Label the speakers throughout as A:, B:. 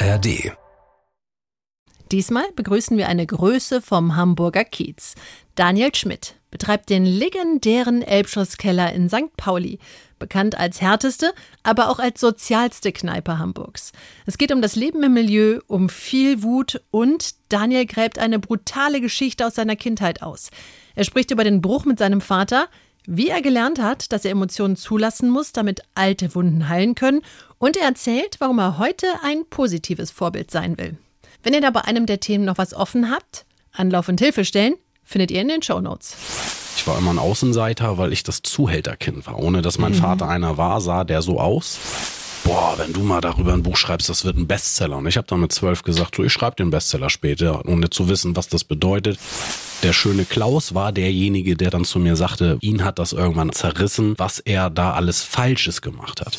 A: ARD.
B: Diesmal begrüßen wir eine Größe vom Hamburger Kiez. Daniel Schmidt betreibt den legendären Elbschlosskeller in St. Pauli, bekannt als härteste, aber auch als sozialste Kneipe Hamburgs. Es geht um das Leben im Milieu, um viel Wut und Daniel gräbt eine brutale Geschichte aus seiner Kindheit aus. Er spricht über den Bruch mit seinem Vater, wie er gelernt hat, dass er Emotionen zulassen muss, damit alte Wunden heilen können, und er erzählt, warum er heute ein positives Vorbild sein will. Wenn ihr da bei einem der Themen noch was offen habt, Anlauf und Hilfe stellen, findet ihr in den Show Notes.
C: Ich war immer ein Außenseiter, weil ich das Zuhälterkind war. Ohne dass mein mhm. Vater einer war, sah der so aus. Boah, wenn du mal darüber ein Buch schreibst, das wird ein Bestseller. Und ich habe dann mit zwölf gesagt, so, ich schreibe den Bestseller später, ohne zu wissen, was das bedeutet. Der schöne Klaus war derjenige, der dann zu mir sagte, ihn hat das irgendwann zerrissen, was er da alles Falsches gemacht hat.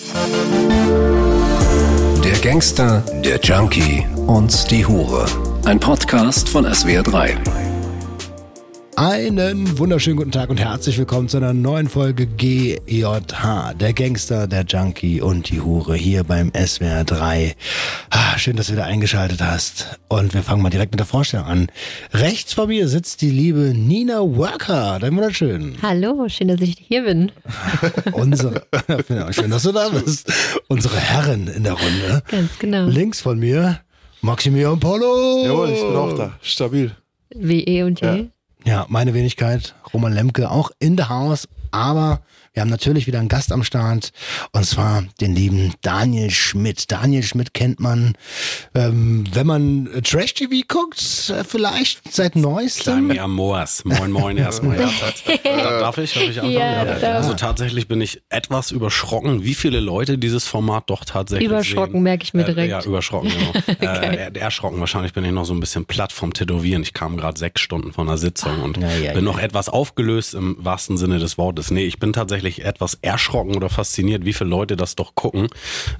A: Der Gangster, der Junkie und die Hure. Ein Podcast von SWR3.
D: Einen wunderschönen guten Tag und herzlich willkommen zu einer neuen Folge GJH, der Gangster, der Junkie und die Hure hier beim SWR 3. Ah, schön, dass du wieder eingeschaltet hast. Und wir fangen mal direkt mit der Vorstellung an. Rechts vor mir sitzt die liebe Nina Worker. Dein wunderschön.
E: Hallo, schön, dass ich hier bin.
D: Unsere, schön, dass du da bist. Unsere Herren in der Runde.
E: Ganz genau.
D: Links von mir Maximilian Polo.
F: Jawohl, ich bin auch da. Stabil.
E: Wie eh und je.
D: Ja. Ja, meine Wenigkeit, Roman Lemke, auch in the house, aber wir haben natürlich wieder einen Gast am Start und zwar den lieben Daniel Schmidt. Daniel Schmidt kennt man, ähm, wenn man Trash TV guckt, äh, vielleicht seit neuestem.
C: Daniel Moas. Moin, moin erstmal. ja, darf ich? Darf ich anfangen? Ja, ja. Also tatsächlich bin ich etwas überschrocken, wie viele Leute dieses Format doch tatsächlich
E: Überschrocken
C: sehen.
E: merke ich mir direkt.
C: Äh, ja, überschrocken, genau. äh, erschrocken. Wahrscheinlich bin ich noch so ein bisschen platt vom Tätowieren. Ich kam gerade sechs Stunden von der Sitzung und bin noch etwas aufgelöst im wahrsten Sinne des Wortes. Nee, ich bin tatsächlich tatsächlich etwas erschrocken oder fasziniert, wie viele Leute das doch gucken.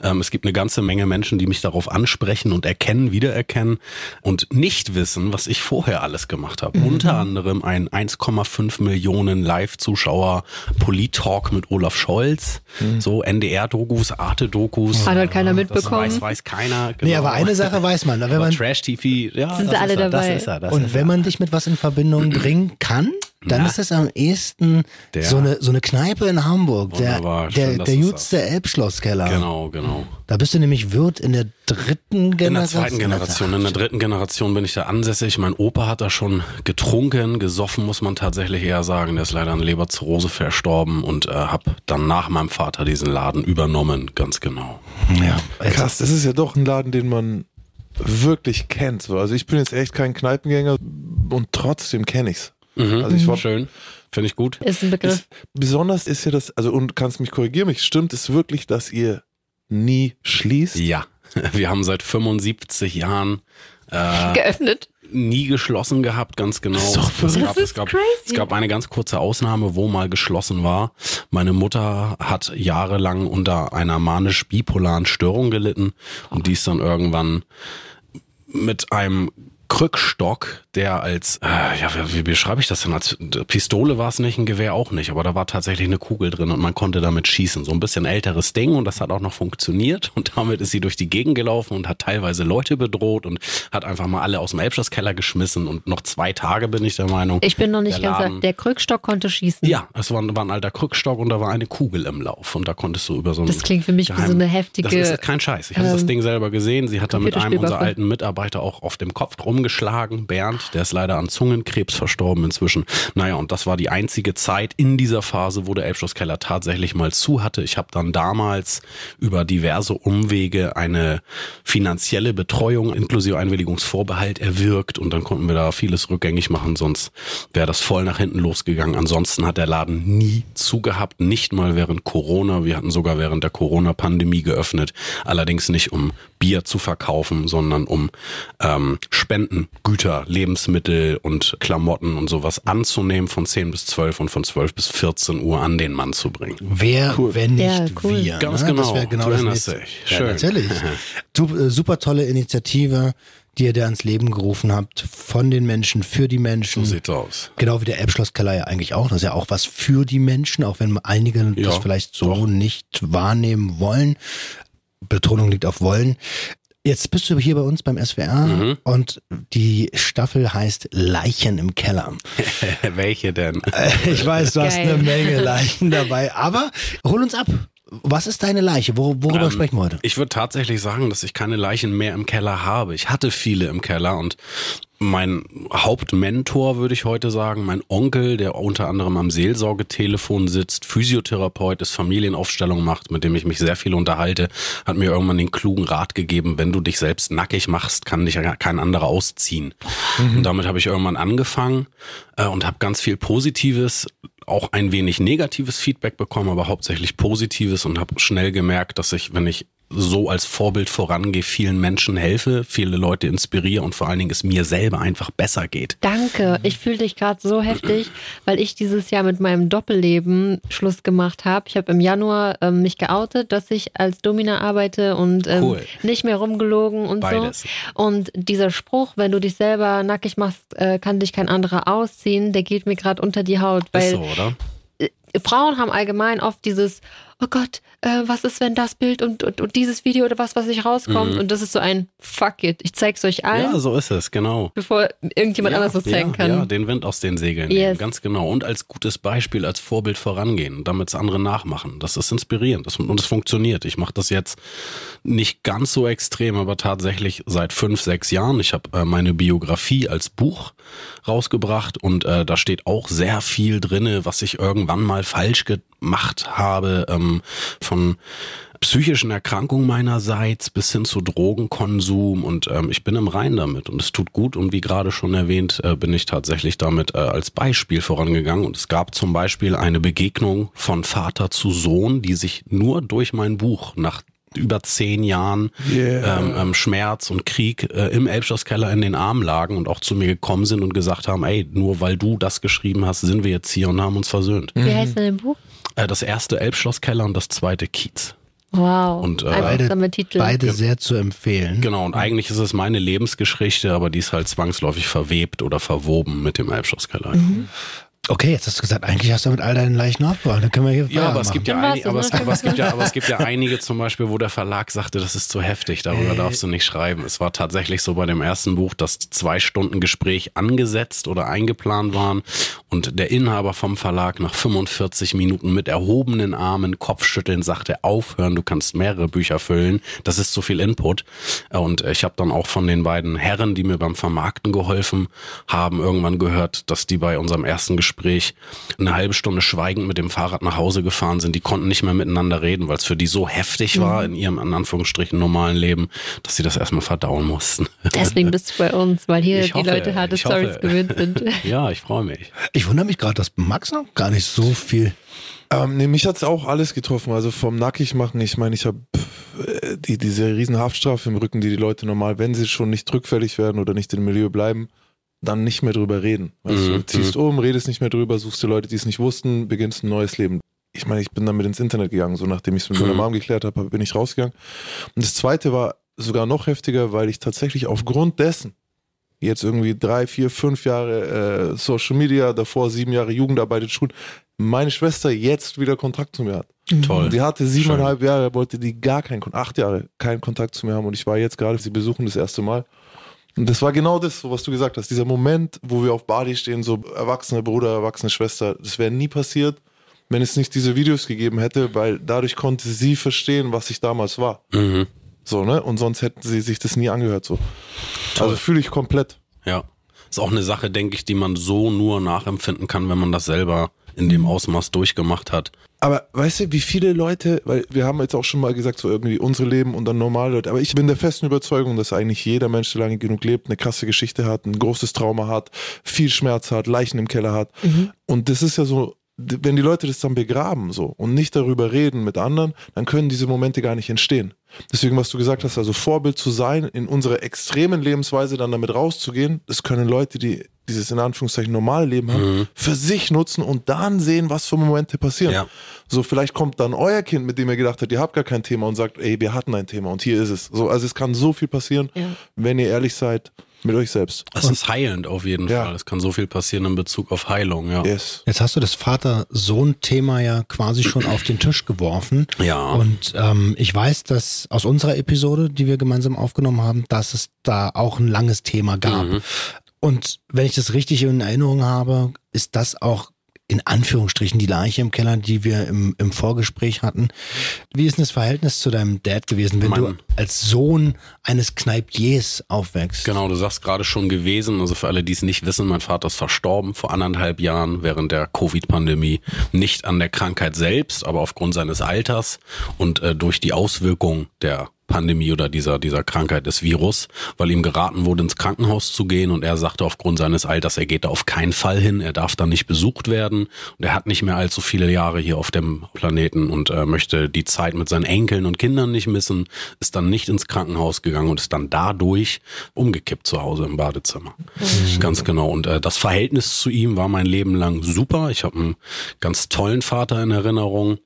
C: Ähm, es gibt eine ganze Menge Menschen, die mich darauf ansprechen und erkennen, wiedererkennen und nicht wissen, was ich vorher alles gemacht habe. Mhm. Unter anderem ein 1,5 Millionen Live-Zuschauer Polit-Talk mit Olaf Scholz, mhm. so NDR-Dokus, Arte-Dokus.
E: Hat halt keiner mitbekommen.
C: Das weiß, weiß keiner.
D: Genau. Nee, aber eine Sache weiß man. Wenn man
C: Trash-TV, ja,
E: sind alle
C: er,
E: dabei.
C: Das ist er, das
D: und wenn man dich mit was in Verbindung bringen kann, dann Na, ist es am ehesten so eine so eine Kneipe in Hamburg, der der, der Jutz Elbschlosskeller.
C: Genau, genau.
D: Da bist du nämlich Wirt in der dritten Generation.
C: In der zweiten Generation. In der dritten Generation bin ich da ansässig. Mein Opa hat da schon getrunken, gesoffen, muss man tatsächlich eher sagen. Der ist leider an Leberzirrhose verstorben und äh, habe dann nach meinem Vater diesen Laden übernommen, ganz genau.
F: Ja, krass. Das ist ja doch ein Laden, den man wirklich kennt. Also ich bin jetzt echt kein Kneipengänger und trotzdem kenne ich's.
C: Mhm. Also ich war schön. Finde ich gut.
E: Ist ein Begriff. Ist,
F: besonders ist ja das, also und kannst mich korrigieren, mich stimmt es wirklich, dass ihr nie schließt?
C: Ja. Wir haben seit 75 Jahren
E: äh, geöffnet.
C: Nie geschlossen gehabt, ganz genau.
E: Das ist es,
C: gab, es, gab, es gab eine ganz kurze Ausnahme, wo mal geschlossen war. Meine Mutter hat jahrelang unter einer manisch-bipolaren Störung gelitten und die ist dann irgendwann mit einem Krückstock, der als, äh, ja, wie, beschreibe ich das denn? Als Pistole war es nicht, ein Gewehr auch nicht, aber da war tatsächlich eine Kugel drin und man konnte damit schießen. So ein bisschen älteres Ding und das hat auch noch funktioniert und damit ist sie durch die Gegend gelaufen und hat teilweise Leute bedroht und hat einfach mal alle aus dem Elbschlosskeller geschmissen und noch zwei Tage bin ich der Meinung.
E: Ich bin noch nicht ganz Laden, Der Krückstock konnte schießen.
C: Ja, es war, war, ein alter Krückstock und da war eine Kugel im Lauf und da konntest du über so ein
E: Das klingt für mich geheim, wie so eine heftige.
C: Das ist kein Scheiß. Ich habe ähm, das Ding selber gesehen. Sie hat da mit einem unserer alten Mitarbeiter auch auf dem Kopf drum rumgeschlagen. Bernd, der ist leider an Zungenkrebs verstorben inzwischen. Naja, und das war die einzige Zeit in dieser Phase, wo der Elbschlosskeller tatsächlich mal zu hatte. Ich habe dann damals über diverse Umwege eine finanzielle Betreuung inklusive Einwilligungsvorbehalt erwirkt und dann konnten wir da vieles rückgängig machen, sonst wäre das voll nach hinten losgegangen. Ansonsten hat der Laden nie zugehabt, nicht mal während Corona. Wir hatten sogar während der Corona-Pandemie geöffnet, allerdings nicht um Bier zu verkaufen, sondern um ähm, Spenden, Güter, Lebensmittel und Klamotten und sowas anzunehmen von 10 bis 12 und von 12 bis 14 Uhr an den Mann zu bringen.
D: Wer, cool. wenn nicht ja, cool. wir?
C: Ganz ne? genau.
D: Das genau
C: du
D: das.
C: Schön.
D: Ja, natürlich. du, äh, super tolle Initiative die ihr da ins Leben gerufen habt, von den Menschen, für die Menschen.
C: So sieht's aus.
D: Genau wie der Elbschlosskeller ja eigentlich auch. Das ist ja auch was für die Menschen, auch wenn einige ja, das vielleicht so doch. nicht wahrnehmen wollen. Betonung liegt auf wollen. Jetzt bist du hier bei uns beim SWR mhm. und die Staffel heißt Leichen im Keller.
C: Welche denn?
D: Ich weiß, du Geil. hast eine Menge Leichen dabei, aber hol uns ab. Was ist deine Leiche? Wor worüber ähm, sprechen wir heute?
C: Ich würde tatsächlich sagen, dass ich keine Leichen mehr im Keller habe. Ich hatte viele im Keller und mein Hauptmentor, würde ich heute sagen, mein Onkel, der unter anderem am Seelsorgetelefon sitzt, Physiotherapeut ist, Familienaufstellung macht, mit dem ich mich sehr viel unterhalte, hat mir irgendwann den klugen Rat gegeben, wenn du dich selbst nackig machst, kann dich kein anderer ausziehen. Mhm. Und damit habe ich irgendwann angefangen äh, und habe ganz viel Positives, auch ein wenig negatives Feedback bekommen, aber hauptsächlich positives und habe schnell gemerkt, dass ich, wenn ich so als Vorbild vorangehe, vielen Menschen helfe, viele Leute inspiriere und vor allen Dingen es mir selber einfach besser geht.
E: Danke. Ich fühle dich gerade so heftig, weil ich dieses Jahr mit meinem Doppelleben Schluss gemacht habe. Ich habe im Januar ähm, mich geoutet, dass ich als Domina arbeite und ähm, cool. nicht mehr rumgelogen und Beides. so. Und dieser Spruch, wenn du dich selber nackig machst, äh, kann dich kein anderer ausziehen, der geht mir gerade unter die Haut. Weil Ist so, oder? Äh, Frauen haben allgemein oft dieses, oh Gott, äh, was ist, wenn das Bild und, und, und, dieses Video oder was, was nicht rauskommt? Mhm. Und das ist so ein Fuck it, ich zeig's euch allen.
C: Ja, so ist es, genau.
E: Bevor irgendjemand ja, anders das zeigen
C: ja,
E: kann.
C: Ja, den Wind aus den Segeln yes. nehmen, ganz genau. Und als gutes Beispiel, als Vorbild vorangehen, damit es andere nachmachen. Das ist inspirierend das, und es funktioniert. Ich mache das jetzt nicht ganz so extrem, aber tatsächlich seit fünf, sechs Jahren. Ich habe äh, meine Biografie als Buch rausgebracht und äh, da steht auch sehr viel drinne, was ich irgendwann mal falsch gemacht habe. Ähm, von psychischen Erkrankungen meinerseits bis hin zu Drogenkonsum und ähm, ich bin im Rein damit und es tut gut und wie gerade schon erwähnt, äh, bin ich tatsächlich damit äh, als Beispiel vorangegangen und es gab zum Beispiel eine Begegnung von Vater zu Sohn, die sich nur durch mein Buch nach über zehn Jahren yeah. ähm, ähm, Schmerz und Krieg äh, im Elbschlosskeller in den Armen lagen und auch zu mir gekommen sind und gesagt haben, ey, nur weil du das geschrieben hast, sind wir jetzt hier und haben uns versöhnt.
E: Wie heißt denn dein Buch?
C: Äh, das erste Elbschlosskeller und das zweite Kiez.
E: Wow.
D: Und, äh, beide, Titel. beide sehr zu empfehlen.
C: Genau, und eigentlich ist es meine Lebensgeschichte, aber die ist halt zwangsläufig verwebt oder verwoben mit dem Elbschlosskeller. Mhm.
D: Okay, jetzt hast du gesagt, eigentlich hast du mit all deinen Leichen aufgeräumt. Dann können wir hier
C: Ja, aber es, gibt ja ein, aber, es, aber, es gibt ja, aber es gibt ja einige zum Beispiel, wo der Verlag sagte, das ist zu heftig, darüber äh. darfst du nicht schreiben. Es war tatsächlich so bei dem ersten Buch, dass zwei Stunden Gespräch angesetzt oder eingeplant waren und der Inhaber vom Verlag nach 45 Minuten mit erhobenen Armen, Kopfschütteln sagte, aufhören, du kannst mehrere Bücher füllen, das ist zu viel Input. Und ich habe dann auch von den beiden Herren, die mir beim Vermarkten geholfen haben, irgendwann gehört, dass die bei unserem ersten Gespräch Gespräch eine halbe Stunde schweigend mit dem Fahrrad nach Hause gefahren sind. Die konnten nicht mehr miteinander reden, weil es für die so heftig war mhm. in ihrem, in Anführungsstrichen, normalen Leben, dass sie das erstmal verdauen mussten.
E: Deswegen bist du bei uns, weil hier ich die hoffe, Leute harte Stories gewöhnt sind.
C: ja, ich freue mich.
D: Ich wundere mich gerade, dass Max noch gar nicht so viel
F: ähm, nee, mich hat es auch alles getroffen. Also vom Nackigmachen, ich meine, ich habe äh, die, diese riesen Haftstrafe im Rücken, die die Leute normal, wenn sie schon nicht rückfällig werden oder nicht im Milieu bleiben, dann nicht mehr drüber reden. Weißt mhm. du, ziehst mhm. um, redest nicht mehr drüber, suchst dir Leute, die es nicht wussten, beginnst ein neues Leben. Ich meine, ich bin damit ins Internet gegangen, so nachdem ich es mit mhm. meiner Mom geklärt habe, bin ich rausgegangen. Und das zweite war sogar noch heftiger, weil ich tatsächlich aufgrund dessen jetzt irgendwie drei, vier, fünf Jahre äh, Social Media, davor sieben Jahre Jugendarbeit Schulen, meine Schwester jetzt wieder Kontakt zu mir hat.
C: Mhm. Toll.
F: Die hatte siebeneinhalb Schön. Jahre, wollte die gar keinen, acht Jahre keinen Kontakt zu mir haben und ich war jetzt gerade, sie besuchen das erste Mal. Und das war genau das, was du gesagt hast. Dieser Moment, wo wir auf Bali stehen, so erwachsene Bruder, erwachsene Schwester, das wäre nie passiert, wenn es nicht diese Videos gegeben hätte, weil dadurch konnte sie verstehen, was ich damals war. Mhm. So, ne? Und sonst hätten sie sich das nie angehört. So. Toll. Also fühle ich komplett.
C: Ja. Ist auch eine Sache, denke ich, die man so nur nachempfinden kann, wenn man das selber in dem Ausmaß durchgemacht hat.
F: Aber weißt du, wie viele Leute, weil wir haben jetzt auch schon mal gesagt, so irgendwie unsere Leben und dann normale Leute, aber ich bin der festen Überzeugung, dass eigentlich jeder Mensch, der lange genug lebt, eine krasse Geschichte hat, ein großes Trauma hat, viel Schmerz hat, Leichen im Keller hat. Mhm. Und das ist ja so wenn die Leute das dann begraben so und nicht darüber reden mit anderen, dann können diese Momente gar nicht entstehen. Deswegen, was du gesagt hast, also Vorbild zu sein, in unserer extremen Lebensweise dann damit rauszugehen, das können Leute, die dieses in Anführungszeichen normale Leben haben, mhm. für sich nutzen und dann sehen, was für Momente passieren. Ja. So, vielleicht kommt dann euer Kind, mit dem ihr gedacht habt, ihr habt gar kein Thema und sagt, ey, wir hatten ein Thema und hier ist es. So, also es kann so viel passieren, ja. wenn ihr ehrlich seid mit euch selbst.
C: Es ist heilend auf jeden ja. Fall. Es kann so viel passieren in Bezug auf Heilung, ja.
D: Yes. Jetzt hast du das Vater-Sohn-Thema ja quasi schon auf den Tisch geworfen.
C: Ja.
D: Und ähm, ich weiß, dass aus unserer Episode, die wir gemeinsam aufgenommen haben, dass es da auch ein langes Thema gab. Mhm. Und wenn ich das richtig in Erinnerung habe, ist das auch in Anführungsstrichen die Leiche im Keller, die wir im, im Vorgespräch hatten. Wie ist denn das Verhältnis zu deinem Dad gewesen, wenn Mann. du als Sohn eines Kneipiers aufwächst?
C: Genau, du sagst gerade schon gewesen. Also für alle, die es nicht wissen, mein Vater ist verstorben vor anderthalb Jahren während der Covid-Pandemie. Nicht an der Krankheit selbst, aber aufgrund seines Alters und äh, durch die Auswirkung der Pandemie oder dieser, dieser Krankheit des Virus, weil ihm geraten wurde, ins Krankenhaus zu gehen und er sagte aufgrund seines Alters, er geht da auf keinen Fall hin, er darf da nicht besucht werden und er hat nicht mehr allzu viele Jahre hier auf dem Planeten und äh, möchte die Zeit mit seinen Enkeln und Kindern nicht missen, ist dann nicht ins Krankenhaus gegangen und ist dann dadurch umgekippt zu Hause im Badezimmer. Mhm. Ganz genau. Und äh, das Verhältnis zu ihm war mein Leben lang super. Ich habe einen ganz tollen Vater in Erinnerung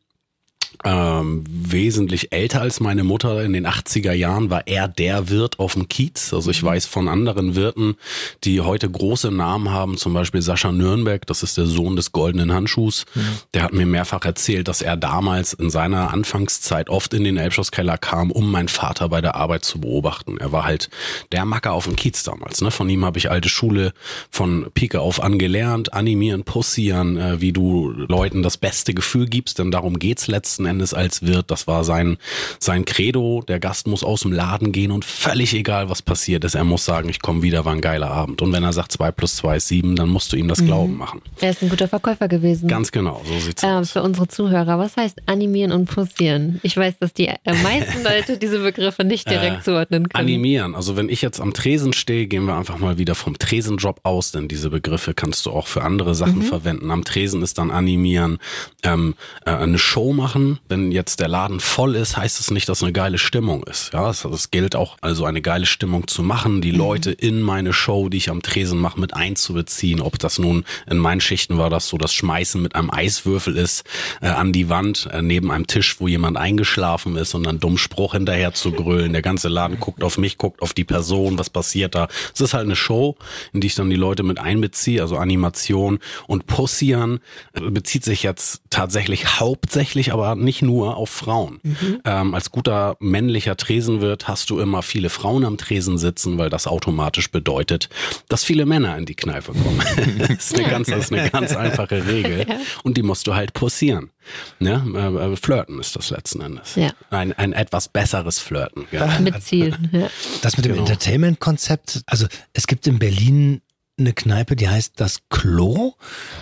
C: ähm, wesentlich älter als meine Mutter. In den 80er Jahren war er der Wirt auf dem Kiez. Also ich mhm. weiß von anderen Wirten, die heute große Namen haben, zum Beispiel Sascha Nürnberg, das ist der Sohn des goldenen Handschuhs. Mhm. Der hat mir mehrfach erzählt, dass er damals in seiner Anfangszeit oft in den Elbschlosskeller kam, um meinen Vater bei der Arbeit zu beobachten. Er war halt der Macker auf dem Kiez damals. Ne? Von ihm habe ich alte Schule von Pike auf angelernt, animieren, pussieren, äh, wie du Leuten das beste Gefühl gibst, denn darum geht's letzten Endes Endes als Wirt. Das war sein, sein Credo. Der Gast muss aus dem Laden gehen und völlig egal, was passiert ist. Er muss sagen, ich komme wieder, war ein geiler Abend. Und wenn er sagt, zwei plus zwei ist sieben, dann musst du ihm das mhm. Glauben machen.
E: Er ist ein guter Verkäufer gewesen.
C: Ganz genau, so sieht's äh, aus.
E: Für unsere Zuhörer, was heißt animieren und posieren? Ich weiß, dass die äh, meisten Leute diese Begriffe nicht direkt äh, zuordnen können.
C: Animieren, also wenn ich jetzt am Tresen stehe, gehen wir einfach mal wieder vom Tresenjob aus, denn diese Begriffe kannst du auch für andere Sachen mhm. verwenden. Am Tresen ist dann animieren, ähm, äh, eine Show machen, wenn jetzt der Laden voll ist, heißt es nicht, dass eine geile Stimmung ist. Ja, es, es gilt auch, also eine geile Stimmung zu machen, die mhm. Leute in meine Show, die ich am Tresen mache, mit einzubeziehen. Ob das nun in meinen Schichten war, das so das Schmeißen mit einem Eiswürfel ist äh, an die Wand äh, neben einem Tisch, wo jemand eingeschlafen ist und dann dumm Spruch hinterher zu grölen. Der ganze Laden guckt auf mich, guckt auf die Person, was passiert da. Es ist halt eine Show, in die ich dann die Leute mit einbeziehe, also Animation und Pussieren äh, bezieht sich jetzt tatsächlich hauptsächlich, aber nicht nur auf Frauen. Mhm. Ähm, als guter männlicher Tresenwirt hast du immer viele Frauen am Tresen sitzen, weil das automatisch bedeutet, dass viele Männer in die Kneipe kommen. das, ist eine ganz, das ist eine ganz einfache Regel. Und die musst du halt pussieren. Ne? Äh, äh, flirten ist das letzten Endes. Ja. Ein, ein etwas besseres Flirten.
E: Ja. Mit Ziel. Ja.
D: Das mit dem genau. Entertainment-Konzept, also es gibt in Berlin eine Kneipe, die heißt das Klo.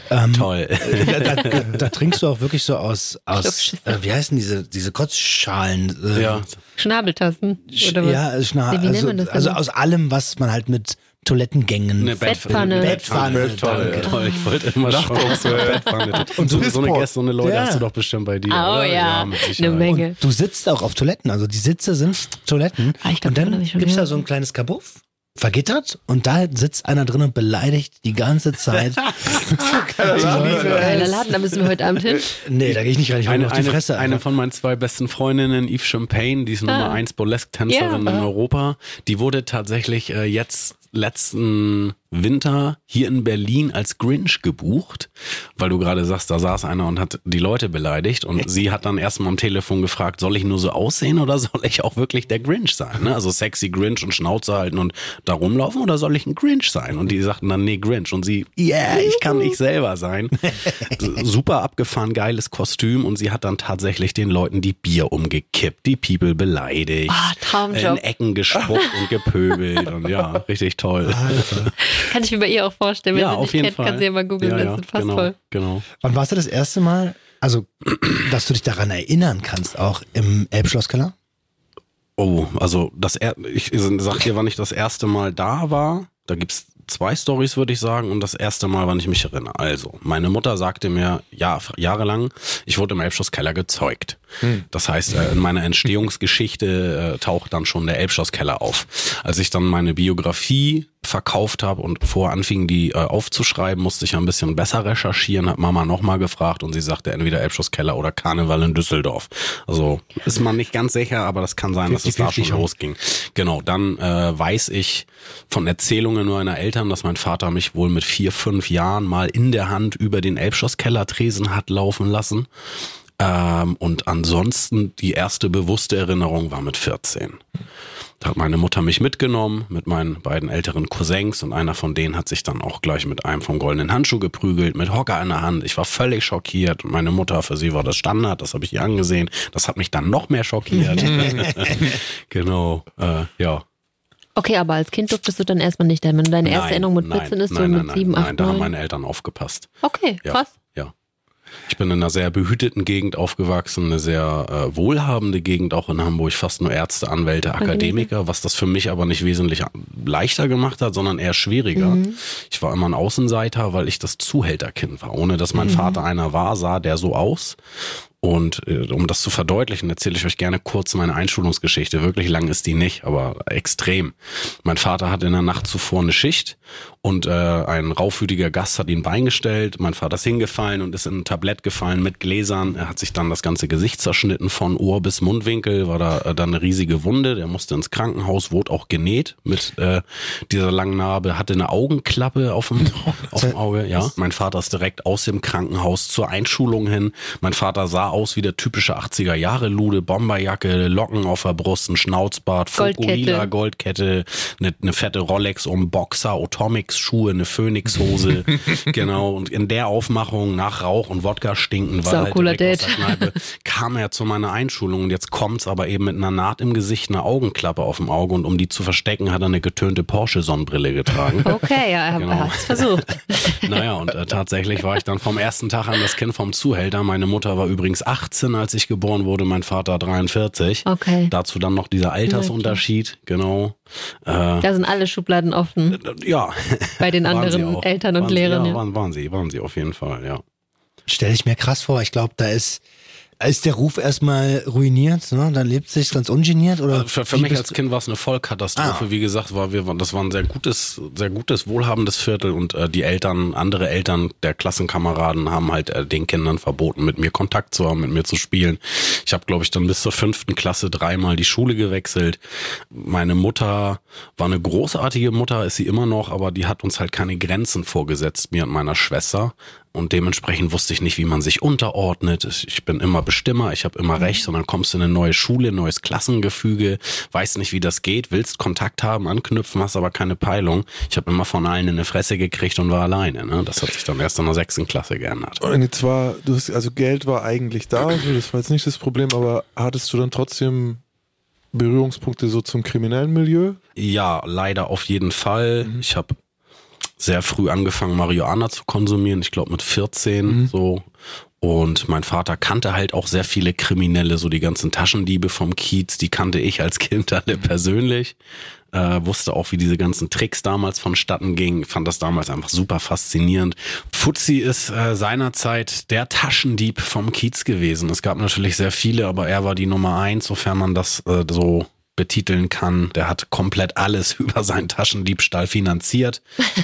C: Ähm, Toll.
D: Da, da, da, da, trinkst du auch wirklich so aus, aus äh, wie heißen diese, diese Kotzschalen?
C: Äh, ja.
E: Schnabeltassen. Oder
D: was? Ja, Schna nee, also, also aus allem, was man halt mit Toilettengängen.
E: Eine Bettpfanne.
D: Bettpfanne.
C: Bettpfanne. Toll, toll. Ich wollte immer schon so Bettpfanne. Und so, so eine Gäste, so eine Leute ja. hast du doch bestimmt bei dir.
E: Oh oder? ja, ja eine Menge.
D: Und du sitzt auch auf Toiletten, also die Sitze sind Toiletten. Ah, glaub, und dann gibt's da so ein kleines Kabuff vergittert und da sitzt einer drin und beleidigt die ganze Zeit.
E: Geiler Laden, da müssen wir heute Abend hin.
D: Nee, da gehe ich nicht rein, ich
C: eine,
D: auf die Fresse.
C: Eine, eine von meinen zwei besten Freundinnen, Yves Champagne, die ist ah. Nummer 1 Burlesque-Tänzerin ja. in Europa, die wurde tatsächlich äh, jetzt letzten Winter hier in Berlin als Grinch gebucht, weil du gerade sagst, da saß einer und hat die Leute beleidigt und sie hat dann erstmal am Telefon gefragt, soll ich nur so aussehen oder soll ich auch wirklich der Grinch sein? Ne? Also sexy Grinch und Schnauze halten und da rumlaufen oder soll ich ein Grinch sein? Und die sagten dann, nee, Grinch. Und sie, yeah, ich kann ich selber sein. Super abgefahren, geiles Kostüm und sie hat dann tatsächlich den Leuten die Bier umgekippt, die People beleidigt,
E: oh,
C: in Ecken gespuckt und gepöbelt und ja, richtig toll. Alter.
E: Kann ich mir bei ihr auch vorstellen. Wenn
C: ja,
E: sie
C: auf jeden
E: kennt,
C: Fall.
E: kann sie ja mal googeln, ja, ja, das ist fast
C: genau,
E: voll.
C: Genau.
D: Wann warst du das erste Mal, also, dass du dich daran erinnern kannst, auch im Elbschlosskeller?
C: Oh, also das er ich sag dir, wann ich das erste Mal da war. Da gibt's zwei Stories, würde ich sagen, und das erste Mal, wann ich mich erinnere. Also, meine Mutter sagte mir, ja, jahrelang, ich wurde im Elbschlosskeller gezeugt. Hm. Das heißt, äh, in meiner Entstehungsgeschichte äh, taucht dann schon der Elbschlosskeller auf. Als ich dann meine Biografie verkauft habe und vorher anfing, die äh, aufzuschreiben, musste ich ein bisschen besser recherchieren, habe Mama nochmal gefragt und sie sagte entweder Elbschlusskeller oder Karneval in Düsseldorf. Also ist man nicht ganz sicher, aber das kann sein, dass es da schon losging. Genau, dann äh, weiß ich von Erzählungen nur einer Eltern, dass mein Vater mich wohl mit vier, fünf Jahren mal in der Hand über den Elbschlosskellertresen hat laufen lassen. Ähm, und ansonsten die erste bewusste Erinnerung war mit 14. Da hat meine Mutter mich mitgenommen mit meinen beiden älteren Cousins und einer von denen hat sich dann auch gleich mit einem vom goldenen Handschuh geprügelt, mit Hocker in der Hand. Ich war völlig schockiert und meine Mutter, für sie war das Standard, das habe ich ihr angesehen. Das hat mich dann noch mehr schockiert. genau, äh, ja.
E: Okay, aber als Kind durftest du dann erstmal nicht, wenn deine erste nein, Erinnerung mit 14 nein, ist, nein, so mit 7, 8, 9? Nein,
C: da haben meine Eltern aufgepasst.
E: Okay, krass.
C: Ich bin in einer sehr behüteten Gegend aufgewachsen, eine sehr äh, wohlhabende Gegend, auch in Hamburg, fast nur Ärzte, Anwälte, Akademiker, was das für mich aber nicht wesentlich leichter gemacht hat, sondern eher schwieriger. Mhm. Ich war immer ein Außenseiter, weil ich das Zuhälterkind war. Ohne dass mein mhm. Vater einer war, sah der so aus. Und äh, um das zu verdeutlichen, erzähle ich euch gerne kurz meine Einschulungsgeschichte. Wirklich lang ist die nicht, aber extrem. Mein Vater hat in der Nacht zuvor eine Schicht und äh, ein raufwütiger Gast hat ihn beigestellt. Mein Vater ist hingefallen und ist in ein Tablett gefallen mit Gläsern. Er hat sich dann das ganze Gesicht zerschnitten von Ohr bis Mundwinkel, war da äh, dann eine riesige Wunde. Der musste ins Krankenhaus, wurde auch genäht mit äh, dieser langen Narbe, hatte eine Augenklappe auf dem, auf dem Auge. Ja, mein Vater ist direkt aus dem Krankenhaus zur Einschulung hin. Mein Vater sah aus wie der typische 80er Jahre Lude, Bomberjacke, Locken auf der Brust, ein Schnauzbart, Fukuhila, Goldkette, eine, eine fette Rolex um Boxer, Atomics Schuhe, eine Phoenix-Hose, genau. Und in der Aufmachung nach Rauch und Wodka stinken, weil halt
E: cooler Date.
C: Kneipe, kam er zu meiner Einschulung und jetzt kommt's aber eben mit einer Naht im Gesicht, eine Augenklappe auf dem Auge und um die zu verstecken, hat er eine getönte Porsche-Sonnenbrille getragen.
E: Okay, ja, er genau. hat's versucht.
C: naja, und äh, tatsächlich war ich dann vom ersten Tag an das Kind vom Zuhälter. Meine Mutter war übrigens übrigens 18, als ich geboren wurde, mein Vater 43.
E: Okay.
C: Dazu dann noch dieser Altersunterschied, genau.
E: Äh, da sind alle Schubladen offen.
C: Ja.
E: Bei den anderen Eltern und
C: waren
E: Lehrern.
C: Sie, ja, waren, waren sie, waren sie auf jeden Fall, ja.
D: Stell ich mir krass vor. Ich glaube, da ist ist der Ruf erstmal ruiniert, ne? Dann lebt sich ganz ungeniert oder? Also
C: für, für mich als Kind war es eine Vollkatastrophe. Ah. Wie gesagt, war wir, das war ein sehr gutes, sehr gutes, wohlhabendes Viertel und äh, die Eltern, andere Eltern der Klassenkameraden haben halt äh, den Kindern verboten, mit mir Kontakt zu haben, mit mir zu spielen. Ich habe, glaube ich, dann bis zur fünften Klasse dreimal die Schule gewechselt. Meine Mutter war eine großartige Mutter, ist sie immer noch, aber die hat uns halt keine Grenzen vorgesetzt, mir und meiner Schwester. Und dementsprechend wusste ich nicht, wie man sich unterordnet. Ich bin immer Bestimmer, ich habe immer mhm. recht. Und dann kommst du in eine neue Schule, neues Klassengefüge, weißt nicht, wie das geht, willst Kontakt haben, anknüpfen, hast aber keine Peilung. Ich habe immer von allen in eine Fresse gekriegt und war alleine. Ne? Das hat sich dann erst in der sechsten Klasse geändert.
F: Und jetzt war, du hast, also Geld war eigentlich da, das war jetzt nicht das Problem, aber hattest du dann trotzdem Berührungspunkte so zum kriminellen Milieu?
C: Ja, leider auf jeden Fall. Mhm. Ich habe sehr früh angefangen, Marihuana zu konsumieren. Ich glaube mit 14 mhm. so. Und mein Vater kannte halt auch sehr viele Kriminelle, so die ganzen Taschendiebe vom Kiez, die kannte ich als Kind alle persönlich. Äh, wusste auch, wie diese ganzen Tricks damals vonstatten gingen. Fand das damals einfach super faszinierend. Fuzzi ist äh, seinerzeit der Taschendieb vom Kiez gewesen. Es gab natürlich sehr viele, aber er war die Nummer eins, sofern man das äh, so betiteln kann. Der hat komplett alles über seinen Taschendiebstahl finanziert,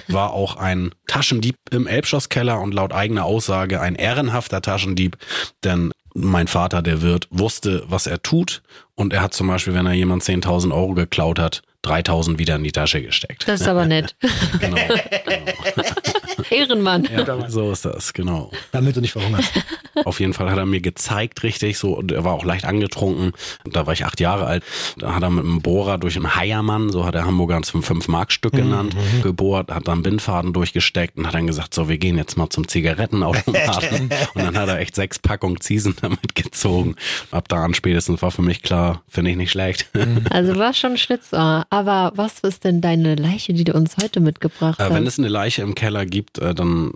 C: war auch ein Taschendieb im Elbschlosskeller und laut eigener Aussage ein ehrenhafter Taschendieb, denn mein Vater, der Wirt, wusste, was er tut und er hat zum Beispiel, wenn er jemand 10.000 Euro geklaut hat, 3.000 wieder in die Tasche gesteckt.
E: Das ist aber nett. genau, genau. Ehrenmann.
C: Ja, so ist das, genau.
D: Damit du nicht verhungerst.
C: Auf jeden Fall hat er mir gezeigt, richtig, so, und er war auch leicht angetrunken. Da war ich acht Jahre alt. Da hat er mit einem Bohrer durch einen Heiermann, so hat der Hamburger zum 5-Mark-Stück mhm, genannt, mhm. gebohrt, hat dann Bindfaden durchgesteckt und hat dann gesagt, so, wir gehen jetzt mal zum Zigarettenautomaten. und dann hat er echt sechs Packungen Ziesen damit gezogen. Ab da an spätestens war für mich klar, finde ich nicht schlecht.
E: Also war schon Schlitzohr. Aber was ist denn deine Leiche, die du uns heute mitgebracht hast?
C: Äh, wenn es eine Leiche im Keller gibt, äh, dann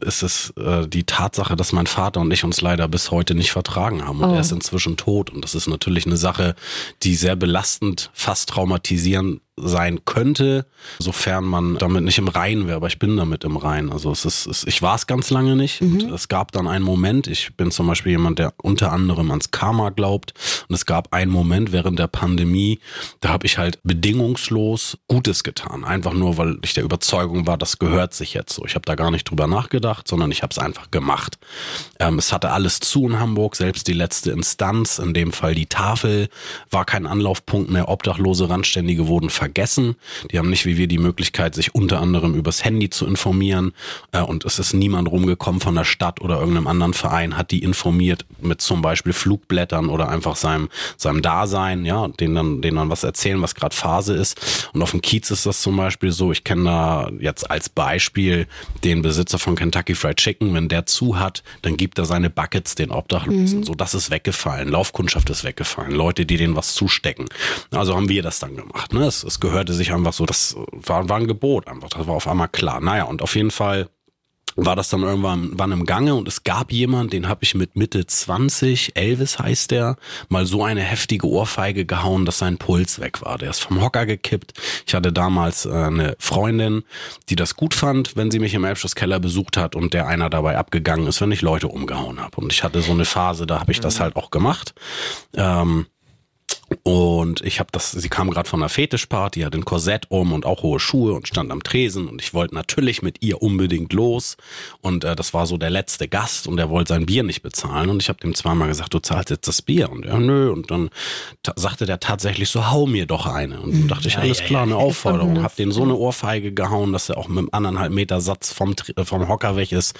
C: ist es äh, die Tatsache, dass mein Vater und ich uns leider bis heute nicht vertragen haben. Und oh. er ist inzwischen tot. Und das ist natürlich eine Sache, die sehr belastend, fast traumatisierend sein könnte, sofern man damit nicht im Rein wäre, aber ich bin damit im Rein. Also es ist, es, ich war es ganz lange nicht. Mhm. Und es gab dann einen Moment, ich bin zum Beispiel jemand, der unter anderem ans Karma glaubt. Und es gab einen Moment während der Pandemie, da habe ich halt bedingungslos Gutes getan. Einfach nur, weil ich der Überzeugung war, das gehört sich jetzt so. Ich habe da gar nicht drüber nachgedacht, sondern ich habe es einfach gemacht. Ähm, es hatte alles zu in Hamburg, selbst die letzte Instanz, in dem Fall die Tafel, war kein Anlaufpunkt mehr. Obdachlose Randständige wurden vergessen. Die haben nicht wie wir die Möglichkeit, sich unter anderem übers Handy zu informieren. Äh, und es ist niemand rumgekommen von der Stadt oder irgendeinem anderen Verein, hat die informiert mit zum Beispiel Flugblättern oder einfach seinem, seinem Dasein, ja, denen dann, denen dann was erzählen, was gerade Phase ist. Und auf dem Kiez ist das zum Beispiel so, ich kenne da jetzt als Beispiel den Besitzer von Kentucky Fried Chicken, wenn der zu hat, dann gibt er seine Buckets den Obdachlosen. Mhm. So, das ist weggefallen. Laufkundschaft ist weggefallen. Leute, die denen was zustecken. Also haben wir das dann gemacht. Ne? Es, es gehörte sich einfach so, das war, war ein Gebot einfach. Das war auf einmal klar. Naja, und auf jeden Fall war das dann irgendwann wann im Gange und es gab jemand, den habe ich mit Mitte 20, Elvis heißt der, mal so eine heftige Ohrfeige gehauen, dass sein Puls weg war. Der ist vom Hocker gekippt. Ich hatte damals äh, eine Freundin, die das gut fand, wenn sie mich im Elbschlusskeller besucht hat und der einer dabei abgegangen ist, wenn ich Leute umgehauen habe. Und ich hatte so eine Phase, da habe ich das mhm. halt auch gemacht. Ähm, und ich habe das, sie kam gerade von einer Fetischparty, hat ein Korsett um und auch hohe Schuhe und stand am Tresen und ich wollte natürlich mit ihr unbedingt los. Und äh, das war so der letzte Gast und er wollte sein Bier nicht bezahlen. Und ich habe dem zweimal gesagt, du zahlst jetzt das Bier. Und er, nö. Und dann sagte der tatsächlich so, hau mir doch eine. Und dann dachte ich, alles klar, eine Aufforderung. Hab den so eine Ohrfeige gehauen, dass er auch mit einem anderthalb Meter Satz vom, vom Hocker weg ist.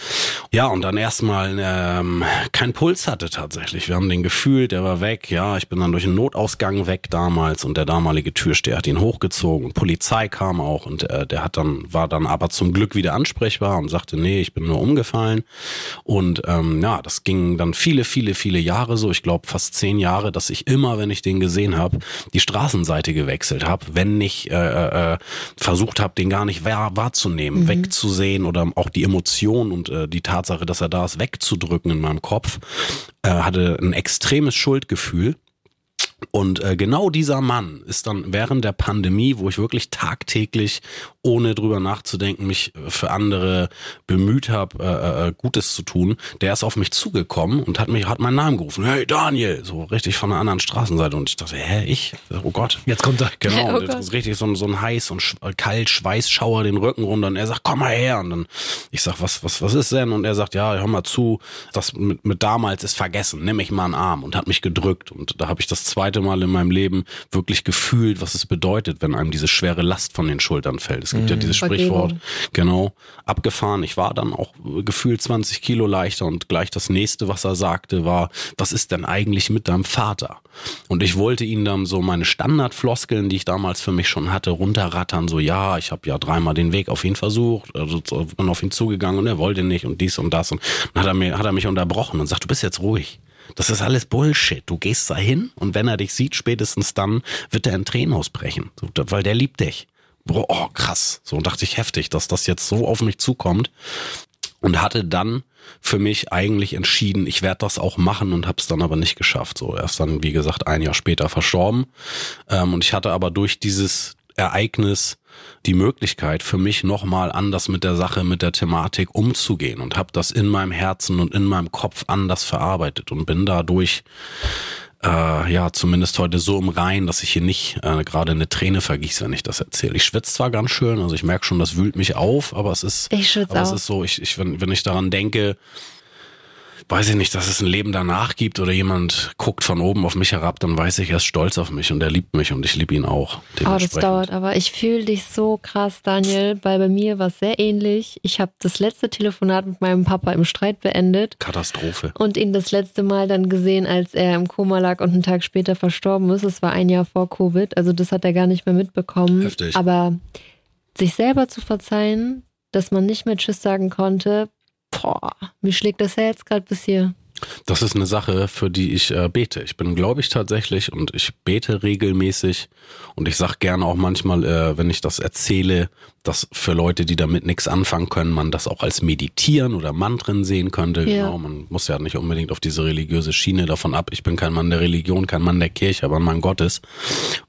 C: Ja, und dann erstmal ähm, kein Puls hatte tatsächlich. Wir haben den gefühlt, der war weg. Ja, ich bin dann durch einen Notausgang Ausgang weg damals und der damalige Türsteher hat ihn hochgezogen. Und Polizei kam auch und äh, der hat dann war dann aber zum Glück wieder ansprechbar und sagte nee ich bin nur umgefallen. Und ähm, ja das ging dann viele viele viele Jahre so. Ich glaube fast zehn Jahre dass ich immer wenn ich den gesehen habe die Straßenseite gewechselt habe wenn nicht äh, äh, versucht habe den gar nicht wahr, wahrzunehmen mhm. wegzusehen oder auch die Emotion und äh, die Tatsache dass er da ist wegzudrücken in meinem Kopf äh, hatte ein extremes Schuldgefühl und äh, genau dieser Mann ist dann während der Pandemie, wo ich wirklich tagtäglich, ohne drüber nachzudenken, mich für andere bemüht habe, äh, äh, Gutes zu tun, der ist auf mich zugekommen und hat mich, hat meinen Namen gerufen. Hey Daniel, so richtig von der anderen Straßenseite. Und ich dachte, hä, ich? Oh Gott.
D: Jetzt kommt er.
C: Genau, oh das ist richtig so, so ein heiß und kalt Schweißschauer den Rücken runter. Und er sagt, komm mal her. Und dann, ich sag, was, was, was ist denn? Und er sagt, ja, hör mal zu, das mit, mit damals ist vergessen. Nimm mich mal einen Arm und hat mich gedrückt. Und da habe ich das zweite Mal in meinem Leben wirklich gefühlt, was es bedeutet, wenn einem diese schwere Last von den Schultern fällt. Es gibt mhm. ja dieses Sprichwort, genau, abgefahren. Ich war dann auch gefühlt 20 Kilo leichter und gleich das nächste, was er sagte, war, was ist denn eigentlich mit deinem Vater? Und ich wollte ihn dann so meine Standardfloskeln, die ich damals für mich schon hatte, runterrattern, so ja, ich habe ja dreimal den Weg auf ihn versucht, also bin auf ihn zugegangen und er wollte nicht und dies und das und dann hat er mir hat er mich unterbrochen und sagt, du bist jetzt ruhig. Das ist alles Bullshit. Du gehst da hin und wenn er dich sieht, spätestens dann wird er in Tränen ausbrechen, weil der liebt dich. Boah, oh, krass. So dachte ich heftig, dass das jetzt so auf mich zukommt und hatte dann für mich eigentlich entschieden, ich werde das auch machen und habe es dann aber nicht geschafft. So erst dann, wie gesagt, ein Jahr später verstorben. Ähm, und ich hatte aber durch dieses Ereignis die Möglichkeit für mich nochmal anders mit der Sache, mit der Thematik umzugehen und habe das in meinem Herzen und in meinem Kopf anders verarbeitet und bin dadurch äh, ja zumindest heute so im Rein, dass ich hier nicht äh, gerade eine Träne vergieße, wenn ich das erzähle. Ich schwitze zwar ganz schön, also ich merke schon, das wühlt mich auf, aber es ist,
E: ich
C: aber
E: es
C: ist so, ich, ich wenn, wenn ich daran denke, weiß ich nicht, dass es ein Leben danach gibt oder jemand guckt von oben auf mich herab, dann weiß ich, er ist stolz auf mich und er liebt mich und ich liebe ihn auch.
E: Oh, das dauert, aber ich fühle dich so krass, Daniel, weil bei mir war es sehr ähnlich. Ich habe das letzte Telefonat mit meinem Papa im Streit beendet.
C: Katastrophe.
E: Und ihn das letzte Mal dann gesehen, als er im Koma lag und einen Tag später verstorben ist. Es war ein Jahr vor Covid, also das hat er gar nicht mehr mitbekommen.
C: Heftig.
E: Aber sich selber zu verzeihen, dass man nicht mehr Tschüss sagen konnte, Boah, mir schlägt das Herz gerade bis hier.
C: Das ist eine Sache, für die ich äh, bete. Ich bin, glaube ich, tatsächlich und ich bete regelmäßig und ich sage gerne auch manchmal, äh, wenn ich das erzähle, dass für Leute, die damit nichts anfangen können, man das auch als Meditieren oder Mantren sehen könnte. Ja. Genau, man muss ja nicht unbedingt auf diese religiöse Schiene davon ab. Ich bin kein Mann der Religion, kein Mann der Kirche, aber ein Mann Gottes.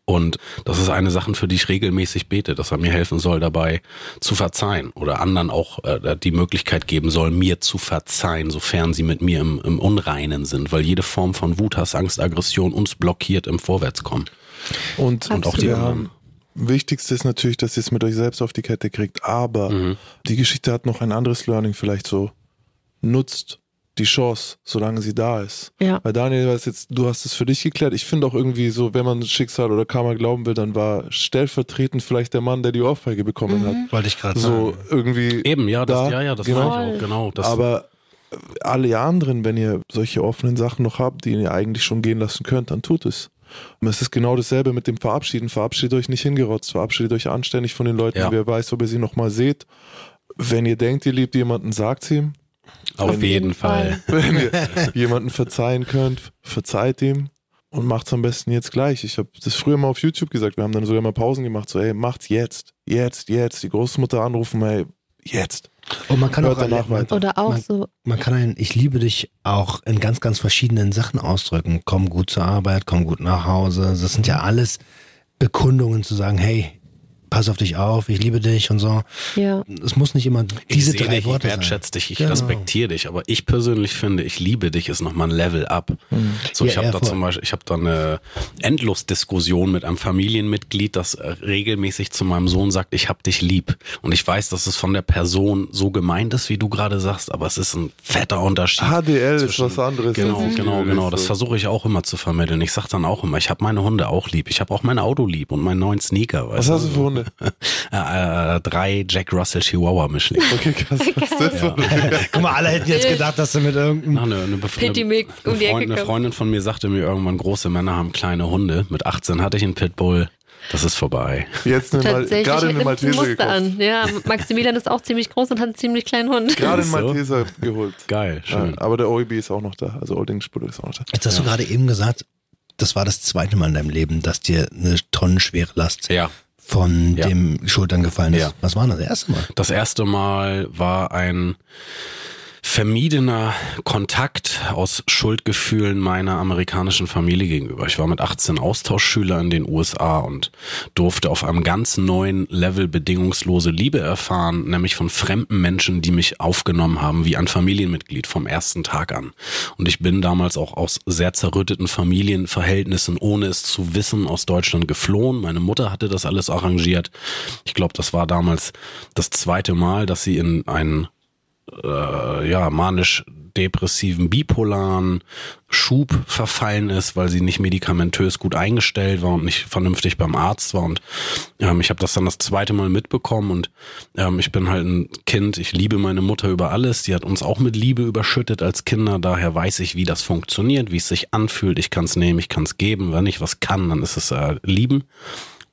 C: Und das ist eine Sache, für die ich regelmäßig bete, dass er mir helfen soll, dabei zu verzeihen oder anderen auch äh, die Möglichkeit geben soll, mir zu verzeihen, sofern sie mit mir im, im Unreinen sind, weil jede Form von Wut, Hass, Angst, Aggression uns blockiert im Vorwärtskommen.
F: Und, und auch die anderen. Wichtigste ist natürlich, dass ihr es mit euch selbst auf die Kette kriegt, aber mhm. die Geschichte hat noch ein anderes Learning vielleicht so. Nutzt die Chance, solange sie da ist.
E: Ja.
F: Weil Daniel, was jetzt, du hast es für dich geklärt. Ich finde auch irgendwie so, wenn man Schicksal oder Karma glauben will, dann war stellvertretend vielleicht der Mann, der die Ohrfeige bekommen mhm. hat.
D: Wollte ich gerade
F: so
D: sagen.
F: irgendwie.
C: Eben, ja, das,
F: da,
C: ja, ja, das
F: genau.
C: ich auch, genau. Das
F: Aber alle anderen, wenn ihr solche offenen Sachen noch habt, die ihr eigentlich schon gehen lassen könnt, dann tut es. Und es ist genau dasselbe mit dem Verabschieden. Verabschiedet euch nicht hingerotzt, verabschiedet euch anständig von den Leuten. Ja. Wer weiß, ob ihr sie nochmal seht. Wenn ihr denkt, ihr liebt jemanden, sagt sie ihm.
C: Auf jeden Fall.
F: Wenn ihr jemanden verzeihen könnt, verzeiht ihm und macht's am besten jetzt gleich. Ich habe das früher mal auf YouTube gesagt. Wir haben dann sogar mal Pausen gemacht. So, hey, macht's jetzt, jetzt, jetzt. Die Großmutter anrufen, hey, jetzt.
D: Und man kann Hört auch
F: danach weiter.
E: Oder auch
D: man,
E: so.
D: Man kann ein Ich liebe dich auch in ganz, ganz verschiedenen Sachen ausdrücken. Komm gut zur Arbeit, komm gut nach Hause. Das sind ja alles Bekundungen zu sagen, hey, pass auf dich auf, ich liebe dich und so.
E: Ja.
D: Es muss nicht immer diese
C: ich
D: drei
C: dich,
D: Worte
C: Ich wertschätze dich, ich
D: genau.
C: respektiere dich, aber ich persönlich finde, ich liebe dich ist nochmal ein Level up. Mhm. So, ja, ich habe da zum Beispiel, ich habe da eine Endlosdiskussion mit einem Familienmitglied, das regelmäßig zu meinem Sohn sagt, ich hab dich lieb. Und ich weiß, dass es von der Person so gemeint ist, wie du gerade sagst, aber es ist ein fetter Unterschied.
F: HDL zwischen, ist was anderes.
C: Genau, genau, genau. Das versuche ich auch immer zu vermitteln. Ich sag dann auch immer, ich habe meine Hunde auch lieb. Ich habe auch mein Auto lieb und meinen neuen Sneaker.
F: Was hast du für Hunde?
C: äh, drei Jack Russell Chihuahua Mischlinge.
F: Okay, krass. Ja.
D: Guck mal, alle hätten jetzt gedacht, dass du mit irgendeinem
C: eine, eine,
E: eine, um
C: Freund, eine Freundin von mir sagte mir irgendwann, große Männer haben kleine Hunde. Mit 18 hatte ich einen Pitbull. Das ist vorbei.
F: Jetzt eine Mal, gerade eine Malteser gekauft.
E: An. Ja, Maximilian ist auch ziemlich groß und hat einen ziemlich kleinen Hund.
F: Gerade einen Malteser geholt.
C: Geil, schön.
F: Ja, aber der OEB ist auch noch da. Also Olding Spudel ist auch noch da.
D: Jetzt hast ja. du gerade eben gesagt, das war das zweite Mal in deinem Leben, dass dir eine tonnenschwere Last
C: ja
D: von ja. dem Schultern gefallen ist.
C: Ja.
D: Was war das erste Mal?
C: Das erste Mal war ein vermiedener Kontakt aus Schuldgefühlen meiner amerikanischen Familie gegenüber. Ich war mit 18 Austauschschüler in den USA und durfte auf einem ganz neuen Level bedingungslose Liebe erfahren, nämlich von fremden Menschen, die mich aufgenommen haben wie ein Familienmitglied vom ersten Tag an. Und ich bin damals auch aus sehr zerrütteten Familienverhältnissen, ohne es zu wissen, aus Deutschland geflohen. Meine Mutter hatte das alles arrangiert. Ich glaube, das war damals das zweite Mal, dass sie in einen äh, ja, manisch-depressiven, bipolaren Schub verfallen ist, weil sie nicht medikamentös gut eingestellt war und nicht vernünftig beim Arzt war. Und ähm, ich habe das dann das zweite Mal mitbekommen und ähm, ich bin halt ein Kind, ich liebe meine Mutter über alles. Die hat uns auch mit Liebe überschüttet als Kinder. Daher weiß ich, wie das funktioniert, wie es sich anfühlt. Ich kann es nehmen, ich kann es geben. Wenn ich was kann, dann ist es äh, lieben.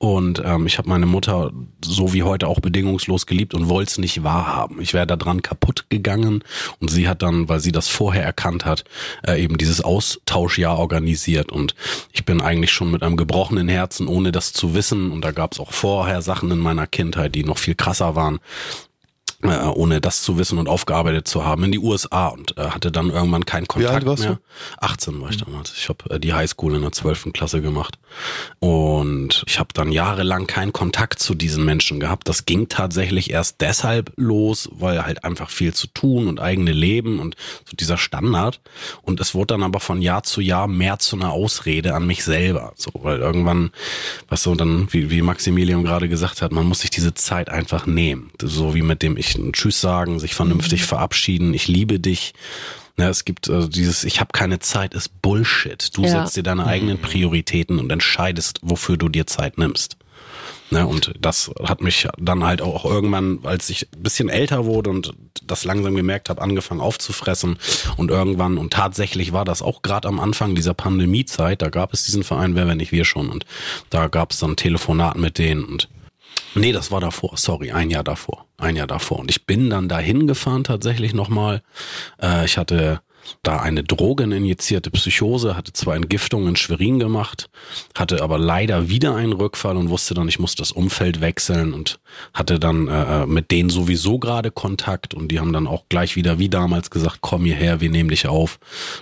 C: Und ähm, ich habe meine Mutter so wie heute auch bedingungslos geliebt und wollte es nicht wahrhaben. Ich wäre da dran kaputt gegangen und sie hat dann, weil sie das vorher erkannt hat, äh, eben dieses Austauschjahr organisiert. Und ich bin eigentlich schon mit einem gebrochenen Herzen, ohne das zu wissen. Und da gab es auch vorher Sachen in meiner Kindheit, die noch viel krasser waren, äh, ohne das zu wissen und aufgearbeitet zu haben, in die USA und äh, hatte dann irgendwann keinen Kontakt mehr. Du? 18 war ich damals. Ich habe äh, die Highschool in der 12. Klasse gemacht und ich habe dann jahrelang keinen Kontakt zu diesen Menschen gehabt. Das ging tatsächlich erst deshalb los, weil halt einfach viel zu tun und eigene Leben und so dieser Standard und es wurde dann aber von Jahr zu Jahr mehr zu einer Ausrede an mich selber, so weil irgendwann was so dann wie, wie Maximilian gerade gesagt hat, man muss sich diese Zeit einfach nehmen, so wie mit dem ich ein Tschüss sagen, sich vernünftig mhm. verabschieden, ich liebe dich. Ja, es gibt also dieses Ich habe keine Zeit ist Bullshit. Du ja. setzt dir deine eigenen mhm. Prioritäten und entscheidest, wofür du dir Zeit nimmst. Ne, und das hat mich dann halt auch irgendwann, als ich ein bisschen älter wurde und das langsam gemerkt habe, angefangen aufzufressen. Und irgendwann, und tatsächlich war das auch gerade am Anfang dieser Pandemiezeit, da gab es diesen Verein, wer wenn nicht wir schon. Und da gab es dann Telefonat mit denen und Nee, das war davor, sorry, ein Jahr davor. Ein Jahr davor. Und ich bin dann dahin gefahren tatsächlich nochmal. Äh, ich hatte da eine drogeninjizierte Psychose, hatte zwar Entgiftung in Schwerin gemacht, hatte aber leider wieder einen Rückfall und wusste dann, ich muss das Umfeld wechseln und hatte dann äh, mit denen sowieso gerade Kontakt und die haben dann auch gleich wieder wie damals gesagt, komm hierher, wir nehmen dich auf.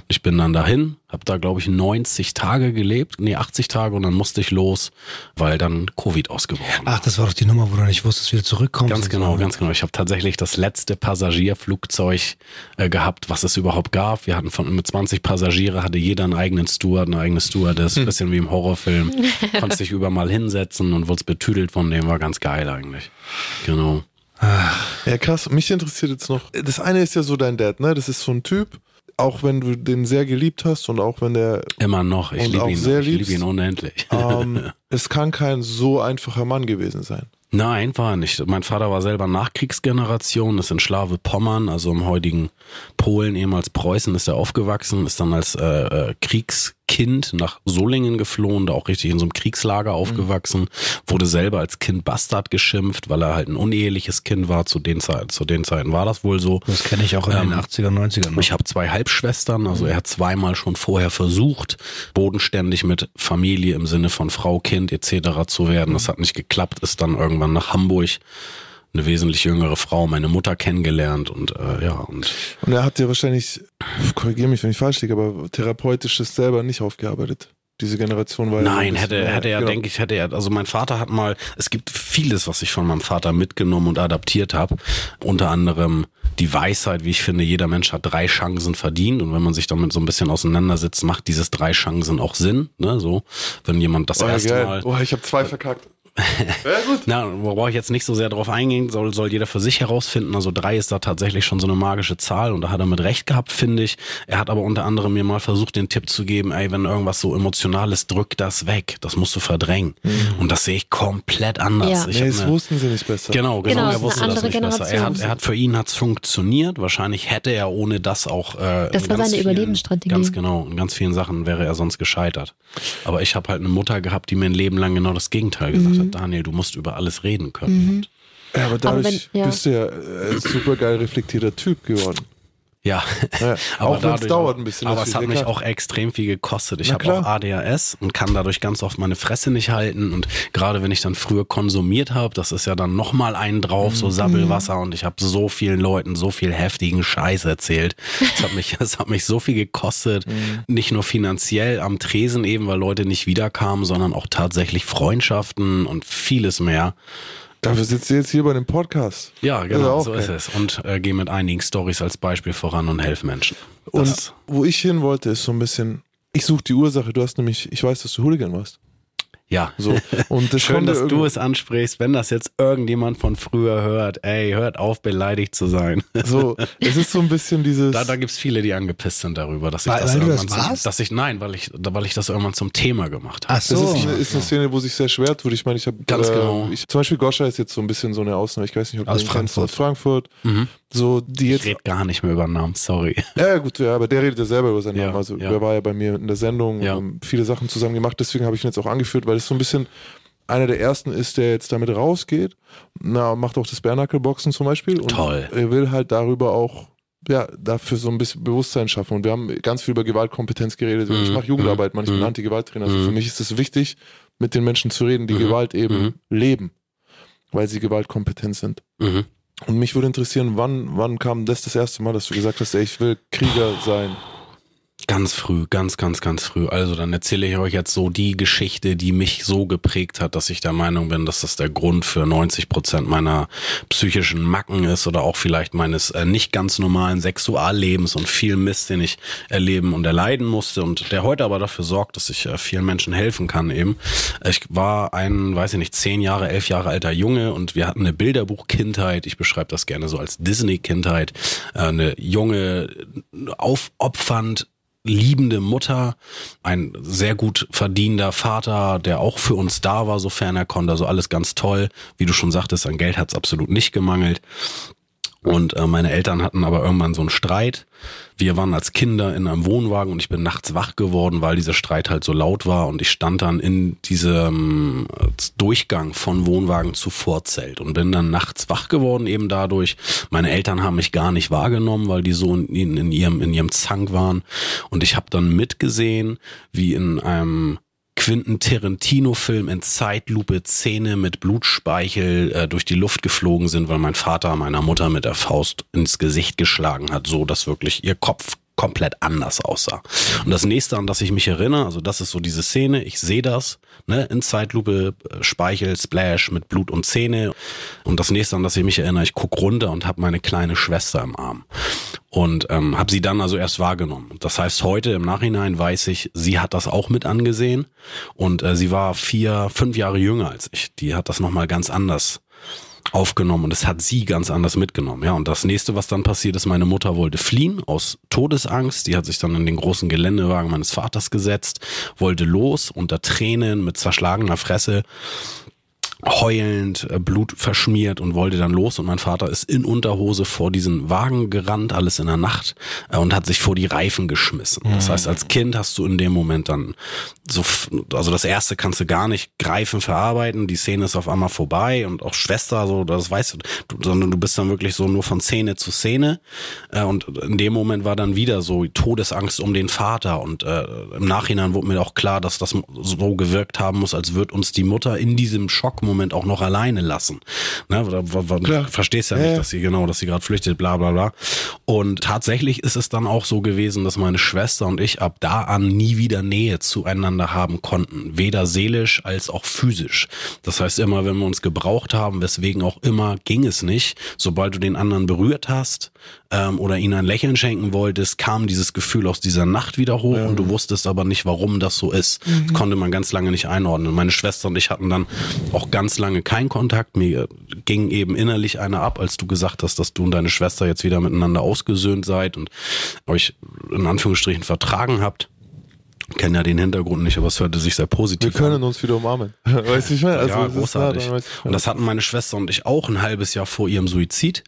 C: Ich bin dann dahin, habe da glaube ich 90 Tage gelebt, nee 80 Tage und dann musste ich los, weil dann Covid ausgebrochen
D: Ach, das war doch die Nummer, wo du nicht wusstest, wie du zurückkommst.
C: Ganz genau, so. ganz genau. Ich habe tatsächlich das letzte Passagierflugzeug äh, gehabt, was es überhaupt gab. Wir hatten von mit 20 Passagiere hatte jeder einen eigenen Steward, eine eigene Stewardess, hm. bisschen wie im Horrorfilm. Konntest dich über mal hinsetzen und wurdest betüdelt von dem, war ganz geil eigentlich. Genau.
F: Ja, krass. Mich interessiert jetzt noch. Das eine ist ja so dein Dad, ne? Das ist so ein Typ, auch wenn du den sehr geliebt hast und auch wenn der
C: immer noch, ich liebe ihn, sehr ich liebe ihn unendlich.
F: Ähm, es kann kein so einfacher Mann gewesen sein.
C: Nein, war er nicht. Mein Vater war selber Nachkriegsgeneration, ist in Schlawe-Pommern, also im heutigen Polen, ehemals Preußen, ist er aufgewachsen, ist dann als äh, äh, Kriegskind nach Solingen geflohen, da auch richtig in so einem Kriegslager aufgewachsen, mhm. wurde selber als Kind Bastard geschimpft, weil er halt ein uneheliches Kind war. Zu den Zeiten, zu den Zeiten war das wohl so.
D: Das kenne ich auch in ähm, den 80er, 90er.
C: Ich habe zwei Halbschwestern, also er hat zweimal schon vorher versucht, bodenständig mit Familie im Sinne von Frau, Kind etc. zu werden. Das hat nicht geklappt, ist dann irgendwann nach Hamburg eine wesentlich jüngere Frau, meine Mutter kennengelernt und äh, ja und
F: und er hat ja wahrscheinlich, korrigiere mich, wenn ich falsch liege, aber therapeutisches selber nicht aufgearbeitet. Diese Generation war
C: Nein, ja hätte, hätte er, genau. denke ich, hätte er, also mein Vater hat mal, es gibt vieles, was ich von meinem Vater mitgenommen und adaptiert habe. Unter anderem die Weisheit, wie ich finde, jeder Mensch hat drei Chancen verdient und wenn man sich damit so ein bisschen auseinandersetzt, macht dieses drei Chancen auch Sinn. Ne? So, wenn jemand das oh, erste geil. Mal.
F: Oh, ich habe zwei verkackt.
C: Ja, gut. Na, brauche ich jetzt nicht so sehr drauf eingehen, soll, soll jeder für sich herausfinden. Also drei ist da tatsächlich schon so eine magische Zahl und da hat er mit recht gehabt, finde ich. Er hat aber unter anderem mir mal versucht, den Tipp zu geben, ey, wenn irgendwas so Emotionales, drück das weg. Das musst du verdrängen. Mhm. Und das sehe ich komplett anders. Ja.
F: Ich nee, das wussten sie nicht besser.
C: Genau, genau, genau er wusste das nicht Generation. besser. Er hat, er hat, für ihn hat's funktioniert. Wahrscheinlich hätte er ohne das auch
E: äh, Das war seine vielen, Überlebensstrategie.
C: Ganz genau. In ganz vielen Sachen wäre er sonst gescheitert. Aber ich habe halt eine Mutter gehabt, die mir ein Leben lang genau das Gegenteil gesagt mhm. hat. Daniel, du musst über alles reden können. Mhm.
F: Ja, aber dadurch aber wenn, ja. bist du ja ein äh, super geil reflektierter Typ geworden.
C: Ja,
F: ja aber auch wenn es dauert ein bisschen.
C: Aber es hat mich auch extrem viel gekostet. Ich habe auch ADHS und kann dadurch ganz oft meine Fresse nicht halten. Und gerade wenn ich dann früher konsumiert habe, das ist ja dann nochmal einen drauf, so mhm. Sabbelwasser. Und ich habe so vielen Leuten so viel heftigen Scheiß erzählt. Das hat mich, das hat mich so viel gekostet. Mhm. Nicht nur finanziell am Tresen eben, weil Leute nicht wiederkamen, sondern auch tatsächlich Freundschaften und vieles mehr.
F: Dafür sitzt ihr jetzt hier bei dem Podcast.
C: Ja, genau, so geil. ist es. Und äh, gehe mit einigen Stories als Beispiel voran und helfe Menschen.
F: Das und wo ich hin wollte, ist so ein bisschen, ich suche die Ursache. Du hast nämlich, ich weiß, dass du Hooligan warst.
C: Ja. So. Und das Schön, dass du es ansprichst, wenn das jetzt irgendjemand von früher hört. Ey, hört auf, beleidigt zu sein.
F: So, es ist so ein bisschen dieses.
C: Da, da gibt es viele, die angepisst sind darüber, dass ich weil, das weil irgendwann das dass ich, nein, weil ich, weil ich das irgendwann zum Thema gemacht habe.
F: Ach so. Das ist, ist eine Szene, wo sich sehr schwer tut. Ich meine, ich habe
C: ganz äh, genau.
F: Ich, zum Beispiel Goscha ist jetzt so ein bisschen so eine Ausnahme. Ich weiß nicht, ob
D: du aus Frankfurt.
F: Aus Frankfurt. Mhm. So, die jetzt.
C: Ich rede gar nicht mehr über Namen, sorry.
F: Ja, gut, ja, aber der redet ja selber über seinen ja, Namen. Also, ja. der war ja bei mir in der Sendung, ja. viele Sachen zusammen gemacht. Deswegen habe ich ihn jetzt auch angeführt, weil es so ein bisschen einer der ersten ist, der jetzt damit rausgeht. Na, macht auch das Bernackel-Boxen zum Beispiel. Und
C: Toll.
F: Er will halt darüber auch ja, dafür so ein bisschen Bewusstsein schaffen. Und wir haben ganz viel über Gewaltkompetenz geredet. Mhm. Ich mache Jugendarbeit, man, ich mhm. bin Anti-Gewalttrainer. Also mhm. für mich ist es wichtig, mit den Menschen zu reden, die mhm. Gewalt eben mhm. leben, weil sie gewaltkompetent sind. Mhm. Und mich würde interessieren, wann, wann kam das das erste Mal, dass du gesagt hast, ey, ich will Krieger sein?
C: Ganz früh, ganz, ganz, ganz früh. Also dann erzähle ich euch jetzt so die Geschichte, die mich so geprägt hat, dass ich der Meinung bin, dass das der Grund für 90 Prozent meiner psychischen Macken ist oder auch vielleicht meines äh, nicht ganz normalen Sexuallebens und viel Mist, den ich erleben und erleiden musste und der heute aber dafür sorgt, dass ich äh, vielen Menschen helfen kann eben. Ich war ein, weiß ich nicht, zehn Jahre, elf Jahre alter Junge und wir hatten eine Bilderbuch-Kindheit. Ich beschreibe das gerne so als Disney-Kindheit. Äh, eine junge, aufopfernd liebende Mutter, ein sehr gut verdienender Vater, der auch für uns da war, sofern er konnte. Also alles ganz toll. Wie du schon sagtest, an Geld hat es absolut nicht gemangelt. Und äh, meine Eltern hatten aber irgendwann so einen Streit. Wir waren als Kinder in einem Wohnwagen und ich bin nachts wach geworden, weil dieser Streit halt so laut war und ich stand dann in diesem äh, Durchgang von Wohnwagen zu Vorzelt und bin dann nachts wach geworden eben dadurch. Meine Eltern haben mich gar nicht wahrgenommen, weil die so in, in ihrem in ihrem Zank waren und ich habe dann mitgesehen, wie in einem Quentin Tarantino-Film in Zeitlupe Zähne mit Blutspeichel äh, durch die Luft geflogen sind, weil mein Vater meiner Mutter mit der Faust ins Gesicht geschlagen hat, so dass wirklich ihr Kopf komplett anders aussah. Und das nächste, an das ich mich erinnere, also das ist so diese Szene, ich sehe das, ne, in Zeitlupe, äh, Speichel, Splash mit Blut und Zähne. Und das nächste, an das ich mich erinnere, ich guck runter und habe meine kleine Schwester im Arm. Und ähm, habe sie dann also erst wahrgenommen. Das heißt, heute im Nachhinein weiß ich, sie hat das auch mit angesehen. Und äh, sie war vier, fünf Jahre jünger als ich. Die hat das nochmal ganz anders aufgenommen und es hat sie ganz anders mitgenommen. Ja, und das nächste, was dann passiert ist, meine Mutter wollte fliehen aus Todesangst. Die hat sich dann in den großen Geländewagen meines Vaters gesetzt, wollte los unter Tränen mit zerschlagener Fresse heulend, äh, Blut verschmiert und wollte dann los. Und mein Vater ist in Unterhose vor diesen Wagen gerannt, alles in der Nacht äh, und hat sich vor die Reifen geschmissen. Das heißt, als Kind hast du in dem Moment dann so, also das erste kannst du gar nicht greifen, verarbeiten, die Szene ist auf einmal vorbei und auch Schwester, so, das weißt du, sondern du bist dann wirklich so nur von Szene zu Szene. Äh, und in dem Moment war dann wieder so Todesangst um den Vater. Und äh, im Nachhinein wurde mir auch klar, dass das so gewirkt haben muss, als würde uns die Mutter in diesem Schock Moment auch noch alleine lassen. Ne? Du verstehst ja, ja nicht, dass sie genau, dass sie gerade flüchtet, bla bla bla. Und tatsächlich ist es dann auch so gewesen, dass meine Schwester und ich ab da an nie wieder Nähe zueinander haben konnten. Weder seelisch als auch physisch. Das heißt, immer wenn wir uns gebraucht haben, weswegen auch immer, ging es nicht. Sobald du den anderen berührt hast, ähm, oder ihnen ein Lächeln schenken wolltest, kam dieses Gefühl aus dieser Nacht wieder hoch ja. und du wusstest aber nicht, warum das so ist. Mhm. Das konnte man ganz lange nicht einordnen. Meine Schwester und ich hatten dann auch ganz lange keinen Kontakt. Mir ging eben innerlich einer ab, als du gesagt hast, dass du und deine Schwester jetzt wieder miteinander ausgesöhnt seid und euch in Anführungsstrichen vertragen habt kenne ja den Hintergrund nicht, aber es hörte sich sehr positiv
F: an. Wir können an. uns wieder umarmen. weißt du, ich meine? Also
C: ja, großartig. Nah, und das hatten meine Schwester und ich auch ein halbes Jahr vor ihrem Suizid.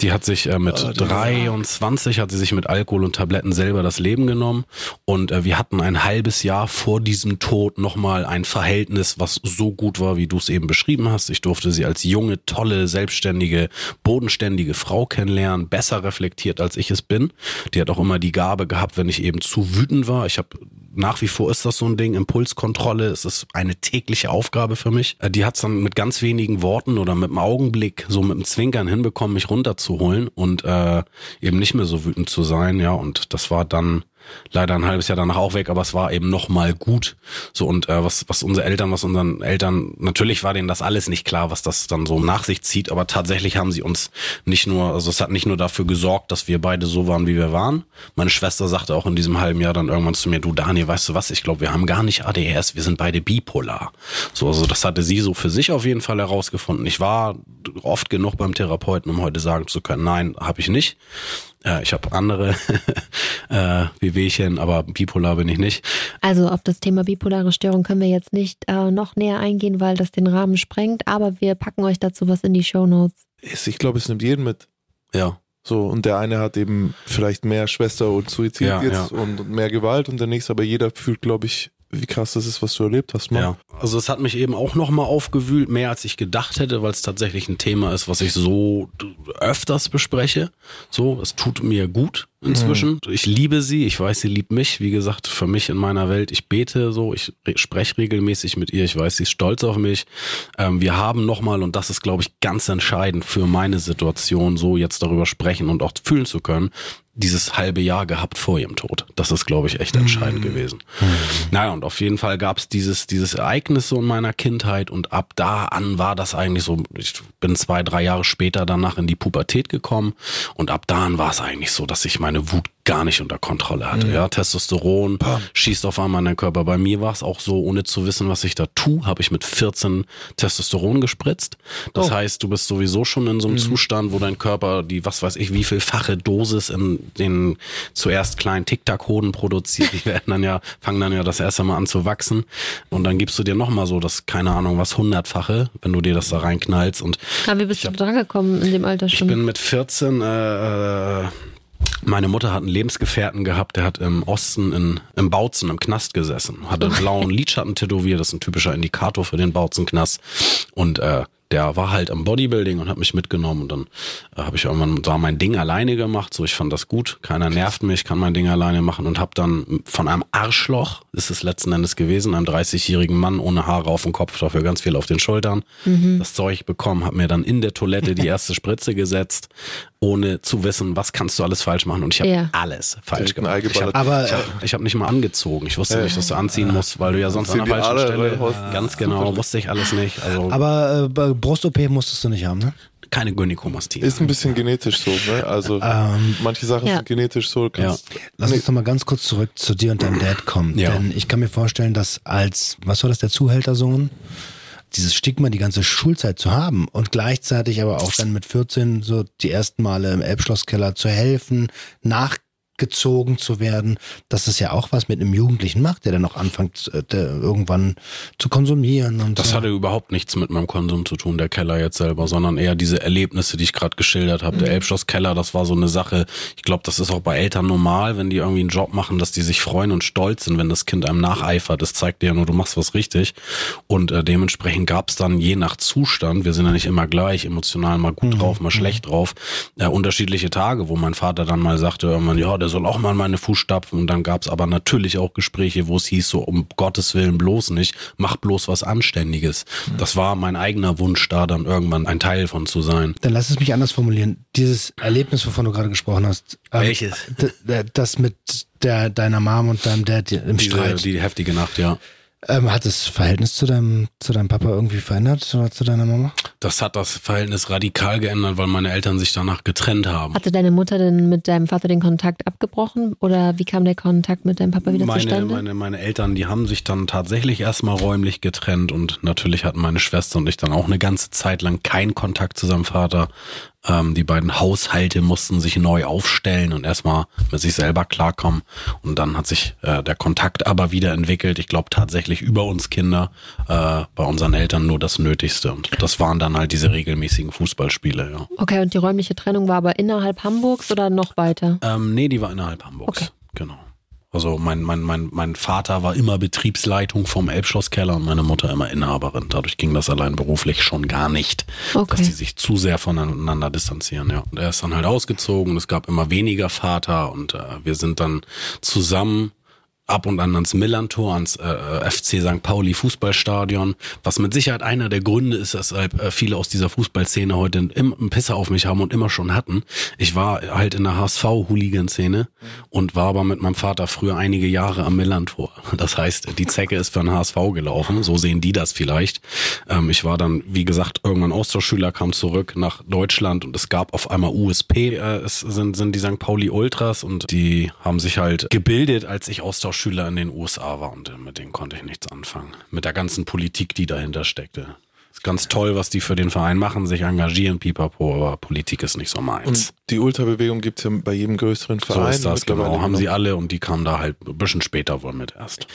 C: Die hat sich äh, mit ah, 23, hat sie sich mit Alkohol und Tabletten selber das Leben genommen. Und äh, wir hatten ein halbes Jahr vor diesem Tod nochmal ein Verhältnis, was so gut war, wie du es eben beschrieben hast. Ich durfte sie als junge, tolle, selbstständige, bodenständige Frau kennenlernen, besser reflektiert, als ich es bin. Die hat auch immer die Gabe gehabt, wenn ich eben zu wütend war. Ich habe nach wie vor ist das so ein Ding, Impulskontrolle, es ist eine tägliche Aufgabe für mich. Äh, die hat es dann mit ganz wenigen Worten oder mit einem Augenblick, so mit einem Zwinkern hinbekommen, mich runterzuholen und äh, eben nicht mehr so wütend zu sein, ja, und das war dann leider ein halbes Jahr danach auch weg, aber es war eben noch mal gut. So und äh, was was unsere Eltern, was unseren Eltern natürlich war denen das alles nicht klar, was das dann so nach sich zieht, aber tatsächlich haben sie uns nicht nur, also es hat nicht nur dafür gesorgt, dass wir beide so waren, wie wir waren. Meine Schwester sagte auch in diesem halben Jahr dann irgendwann zu mir, du Daniel, weißt du was? Ich glaube, wir haben gar nicht ADHS, wir sind beide bipolar. So also das hatte sie so für sich auf jeden Fall herausgefunden. Ich war oft genug beim Therapeuten, um heute sagen zu können, nein, habe ich nicht. Ja, ich habe andere äh, Wehwehchen, aber bipolar bin ich nicht.
E: Also auf das Thema bipolare Störung können wir jetzt nicht äh, noch näher eingehen, weil das den Rahmen sprengt, aber wir packen euch dazu was in die Show Notes.
F: Ich glaube, es nimmt jeden mit.
C: Ja.
F: So, und der eine hat eben vielleicht mehr Schwester und Suizid ja, jetzt ja. Und, und mehr Gewalt und der nächste, aber jeder fühlt, glaube ich, wie krass das ist, was du erlebt hast, Mann. Ja,
C: also es hat mich eben auch nochmal aufgewühlt, mehr als ich gedacht hätte, weil es tatsächlich ein Thema ist, was ich so öfters bespreche. So, es tut mir gut inzwischen. Mhm. Ich liebe sie, ich weiß, sie liebt mich. Wie gesagt, für mich in meiner Welt, ich bete so, ich spreche regelmäßig mit ihr, ich weiß, sie ist stolz auf mich. Ähm, wir haben nochmal, und das ist, glaube ich, ganz entscheidend für meine Situation, so jetzt darüber sprechen und auch fühlen zu können, dieses halbe Jahr gehabt vor ihrem Tod. Das ist, glaube ich, echt entscheidend mhm. gewesen. Mhm. Naja, und auf jeden Fall gab es dieses, dieses Ereignis so in meiner Kindheit und ab da an war das eigentlich so, ich bin zwei, drei Jahre später danach in die Pubertät gekommen und ab da an war es eigentlich so, dass ich meine meine Wut gar nicht unter Kontrolle hatte. Mhm. Ja, Testosteron Pah. schießt auf einmal in den Körper. Bei mir war es auch so, ohne zu wissen, was ich da tue, habe ich mit 14 Testosteron gespritzt. Das oh. heißt, du bist sowieso schon in so einem mhm. Zustand, wo dein Körper die, was weiß ich, wie vielfache Dosis in den zuerst kleinen Tic-Tac-Hoden produziert. Die werden dann ja, fangen dann ja das erste Mal an zu wachsen. Und dann gibst du dir nochmal so das, keine Ahnung, was hundertfache, wenn du dir das da reinknallst. Und
E: ja, wie bist du dran gekommen in dem Alter schon?
C: Ich bin mit 14, äh, äh meine Mutter hat einen Lebensgefährten gehabt, der hat im Osten in, im Bautzen im Knast gesessen, hatte einen blauen Lidschatten tätowiert, das ist ein typischer Indikator für den Bautzen-Knast. Und äh, der war halt am Bodybuilding und hat mich mitgenommen und dann äh, habe ich irgendwann da mein Ding alleine gemacht. So, ich fand das gut. Keiner nervt mich, kann mein Ding alleine machen und habe dann von einem Arschloch, ist es letzten Endes gewesen, einem 30-jährigen Mann ohne Haare auf dem Kopf, dafür ganz viel auf den Schultern, mhm. das Zeug bekommen, habe mir dann in der Toilette die erste Spritze gesetzt, ohne zu wissen, was kannst du alles falsch machen und ich habe ja. alles falsch gemacht. Ich habe hab, hab nicht mal angezogen. Ich wusste äh, nicht, dass du anziehen musst, weil du ja sonst an der falschen Stelle, ganz genau, wusste ich alles nicht. Also,
D: aber äh, Brust-OP musstest du nicht haben, ne?
C: Keine Gynäkomastie.
F: Ist ein bisschen genetisch so, ne? Also ähm, manche Sachen ja. sind genetisch so.
D: Ja. Lass uns noch mal ganz kurz zurück zu dir und deinem Dad kommen. Ja. Denn ich kann mir vorstellen, dass als, was war das, der Zuhältersohn? Dieses Stigma die ganze Schulzeit zu haben und gleichzeitig aber auch dann mit 14 so die ersten Male im Elbschlosskeller zu helfen, nach gezogen zu werden, dass es ja auch was mit einem Jugendlichen macht, der dann auch anfängt, äh, irgendwann zu konsumieren. Und
C: das
D: so.
C: hatte überhaupt nichts mit meinem Konsum zu tun, der Keller jetzt selber, sondern eher diese Erlebnisse, die ich gerade geschildert habe. Mhm. Der Elbschlosskeller, das war so eine Sache, ich glaube, das ist auch bei Eltern normal, wenn die irgendwie einen Job machen, dass die sich freuen und stolz sind, wenn das Kind einem nacheifert. Das zeigt dir ja nur, du machst was richtig. Und äh, dementsprechend gab es dann je nach Zustand, wir sind ja nicht immer gleich, emotional mal gut mhm. drauf, mal mhm. schlecht drauf, äh, unterschiedliche Tage, wo mein Vater dann mal sagte, irgendwann, ja, der soll auch mal meine Fußstapfen. Und dann gab es aber natürlich auch Gespräche, wo es hieß, so um Gottes Willen bloß nicht, mach bloß was Anständiges. Das war mein eigener Wunsch, da dann irgendwann ein Teil von zu sein.
D: Dann lass es mich anders formulieren. Dieses Erlebnis, wovon du gerade gesprochen hast.
C: Ähm, Welches?
D: Das mit der, deiner Mom und deinem Dad im
C: Diese,
D: Streit.
C: Die heftige Nacht, ja.
D: Ähm, hat das Verhältnis zu deinem, zu deinem Papa irgendwie verändert oder zu deiner Mama?
C: Das hat das Verhältnis radikal geändert, weil meine Eltern sich danach getrennt haben.
E: Hatte deine Mutter denn mit deinem Vater den Kontakt abgebrochen oder wie kam der Kontakt mit deinem Papa wieder
C: meine,
E: zustande?
C: Meine, meine Eltern, die haben sich dann tatsächlich erstmal räumlich getrennt und natürlich hatten meine Schwester und ich dann auch eine ganze Zeit lang keinen Kontakt zu seinem Vater. Ähm, die beiden Haushalte mussten sich neu aufstellen und erstmal mit sich selber klarkommen. Und dann hat sich äh, der Kontakt aber wieder entwickelt. Ich glaube tatsächlich über uns Kinder, äh, bei unseren Eltern nur das Nötigste. Und das waren dann halt diese regelmäßigen Fußballspiele, ja.
E: Okay, und die räumliche Trennung war aber innerhalb Hamburgs oder noch weiter?
C: Ähm, nee, die war innerhalb Hamburgs. Okay. Genau. Also mein, mein, mein, mein Vater war immer Betriebsleitung vom Elbschlosskeller und meine Mutter immer Inhaberin. Dadurch ging das allein beruflich schon gar nicht, okay. dass die sich zu sehr voneinander distanzieren. Ja. Und er ist dann halt ausgezogen es gab immer weniger Vater und äh, wir sind dann zusammen ab und an ans Millantor, ans äh, FC St. Pauli Fußballstadion, was mit Sicherheit einer der Gründe ist, weshalb äh, viele aus dieser Fußballszene heute einen Pisser auf mich haben und immer schon hatten. Ich war halt in der HSV-Hooligan-Szene und war aber mit meinem Vater früher einige Jahre am Millantor. Das heißt, die Zecke ist für den HSV gelaufen, so sehen die das vielleicht. Ähm, ich war dann, wie gesagt, irgendwann Austauschschüler, kam zurück nach Deutschland und es gab auf einmal USP, äh, es sind, sind die St. Pauli Ultras und die haben sich halt gebildet, als ich Austausch Austauschschüler in den USA war und mit denen konnte ich nichts anfangen. Mit der ganzen Politik, die dahinter steckte ganz toll, was die für den Verein machen, sich engagieren, pipapo, aber Politik ist nicht so meins. Und
F: die Ultrabewegung gibt es ja bei jedem größeren Verein.
C: So ist das, genau. Haben sie alle und die kamen da halt ein bisschen später wohl mit erst.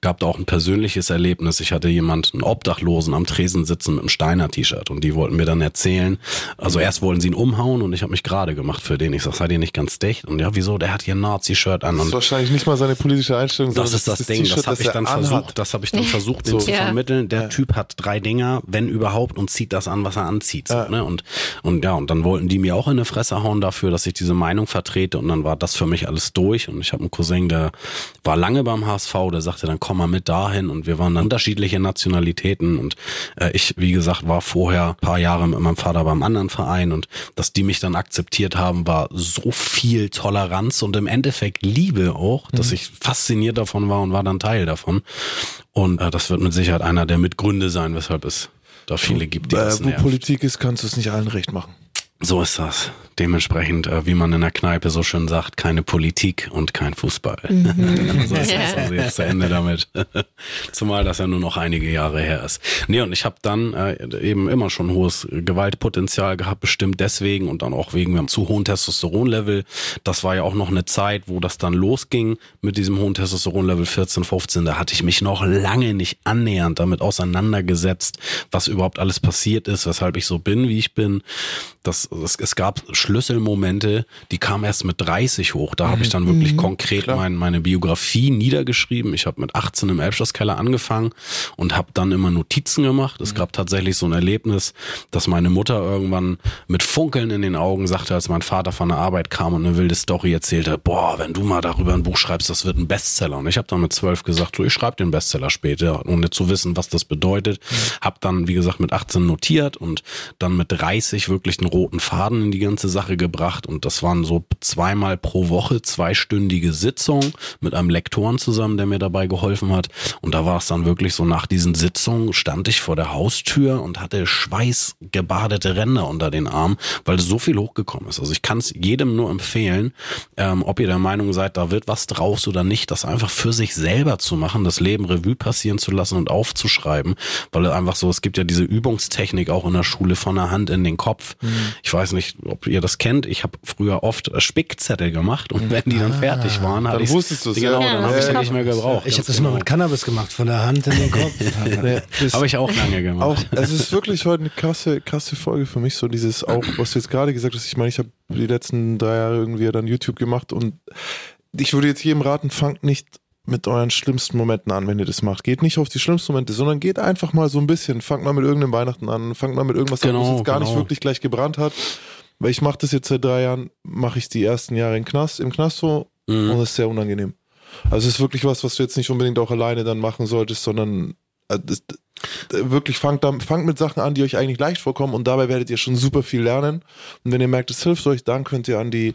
C: Gab da auch ein persönliches Erlebnis. Ich hatte jemanden, einen Obdachlosen am Tresen sitzen mit einem Steiner-T-Shirt und die wollten mir dann erzählen, also erst wollten sie ihn umhauen und ich habe mich gerade gemacht für den. Ich sag, seid ihr nicht ganz dicht? Und ja, wieso? Der hat hier ein Nazi-Shirt an.
F: das ist wahrscheinlich nicht mal seine politische Einstellung.
C: Das ist das, das Ding. Das habe ich dann versucht, das habe ich dann versucht, den so. zu vermitteln. Der ja. Typ hat drei Dinger, wenn überhaupt, und zieht das an, was er anzieht. Ja. So, ne? Und, und ja, und dann wollten die mir auch in eine Fresse hauen dafür, dass ich diese Meinung vertrete. Und dann war das für mich alles durch. Und ich habe einen Cousin, der war lange beim HSV, der sagte, dann komm mal mit dahin. Und wir waren dann unterschiedliche Nationalitäten. Und äh, ich, wie gesagt, war vorher paar Jahre mit meinem Vater beim anderen Verein. Und dass die mich dann akzeptiert haben, war so viel Toleranz und im Endeffekt Liebe auch, dass mhm. ich fasziniert davon war und war dann Teil davon. Und äh, das wird mit Sicherheit einer der Mitgründe sein, weshalb es da viele gibt, die
F: äh, Wo Politik ist, kannst du es nicht allen recht machen.
C: So ist das dementsprechend, äh, wie man in der Kneipe so schön sagt, keine Politik und kein Fußball. Mhm. so ist das also jetzt zu Ende damit. Zumal das ja nur noch einige Jahre her ist. Nee, und ich habe dann äh, eben immer schon hohes Gewaltpotenzial gehabt, bestimmt deswegen und dann auch wegen einem zu hohen Testosteronlevel. Das war ja auch noch eine Zeit, wo das dann losging mit diesem hohen Testosteronlevel 14, 15. Da hatte ich mich noch lange nicht annähernd damit auseinandergesetzt, was überhaupt alles passiert ist, weshalb ich so bin, wie ich bin. Das, es, es gab Schlüsselmomente, die kamen erst mit 30 hoch. Da mhm. habe ich dann wirklich mhm. konkret mein, meine Biografie niedergeschrieben. Ich habe mit 18 im Elbschlosskeller angefangen und habe dann immer Notizen gemacht. Es mhm. gab tatsächlich so ein Erlebnis, dass meine Mutter irgendwann mit Funkeln in den Augen sagte, als mein Vater von der Arbeit kam und eine wilde Story erzählte, boah, wenn du mal darüber ein Buch schreibst, das wird ein Bestseller. Und ich habe dann mit zwölf gesagt, so, ich schreibe den Bestseller später, ohne zu wissen, was das bedeutet. Mhm. Hab dann, wie gesagt, mit 18 notiert und dann mit 30 wirklich einen roten Faden in die ganze Sache gebracht und das waren so zweimal pro Woche zweistündige Sitzungen mit einem Lektoren zusammen, der mir dabei geholfen hat und da war es dann wirklich so nach diesen Sitzungen stand ich vor der Haustür und hatte schweißgebadete Ränder unter den Armen, weil so viel hochgekommen ist. Also ich kann es jedem nur empfehlen, ähm, ob ihr der Meinung seid, da wird was draus oder nicht, das einfach für sich selber zu machen, das Leben Revue passieren zu lassen und aufzuschreiben, weil einfach so, es gibt ja diese Übungstechnik auch in der Schule von der Hand in den Kopf. Mhm. Ich weiß nicht, ob ihr das kennt. Ich habe früher oft Spickzettel gemacht und wenn die dann ah, fertig waren, hatte ich
F: wusstest du
C: genau, ja, dann habe ich sie nicht mehr gebraucht.
D: Ich habe das genau. immer mit Cannabis gemacht, von der Hand in den Kopf.
C: habe ich auch lange gemacht. Auch,
F: es ist wirklich heute eine krasse, krasse Folge für mich, so dieses auch, was du jetzt gerade gesagt hast. Ich meine, ich habe die letzten drei Jahre irgendwie dann YouTube gemacht und ich würde jetzt jedem raten, fangt nicht mit euren schlimmsten Momenten an, wenn ihr das macht. Geht nicht auf die schlimmsten Momente, sondern geht einfach mal so ein bisschen. Fangt mal mit irgendeinem Weihnachten an, fangt mal mit irgendwas genau, an, was jetzt gar genau. nicht wirklich gleich gebrannt hat. Weil ich mache das jetzt seit drei Jahren, mache ich die ersten Jahre im Knast, im Knast so mhm. und es ist sehr unangenehm. Also es ist wirklich was, was du jetzt nicht unbedingt auch alleine dann machen solltest, sondern äh, das, wirklich fangt, da, fangt mit Sachen an, die euch eigentlich leicht vorkommen und dabei werdet ihr schon super viel lernen. Und wenn ihr merkt, es hilft euch, dann könnt ihr an die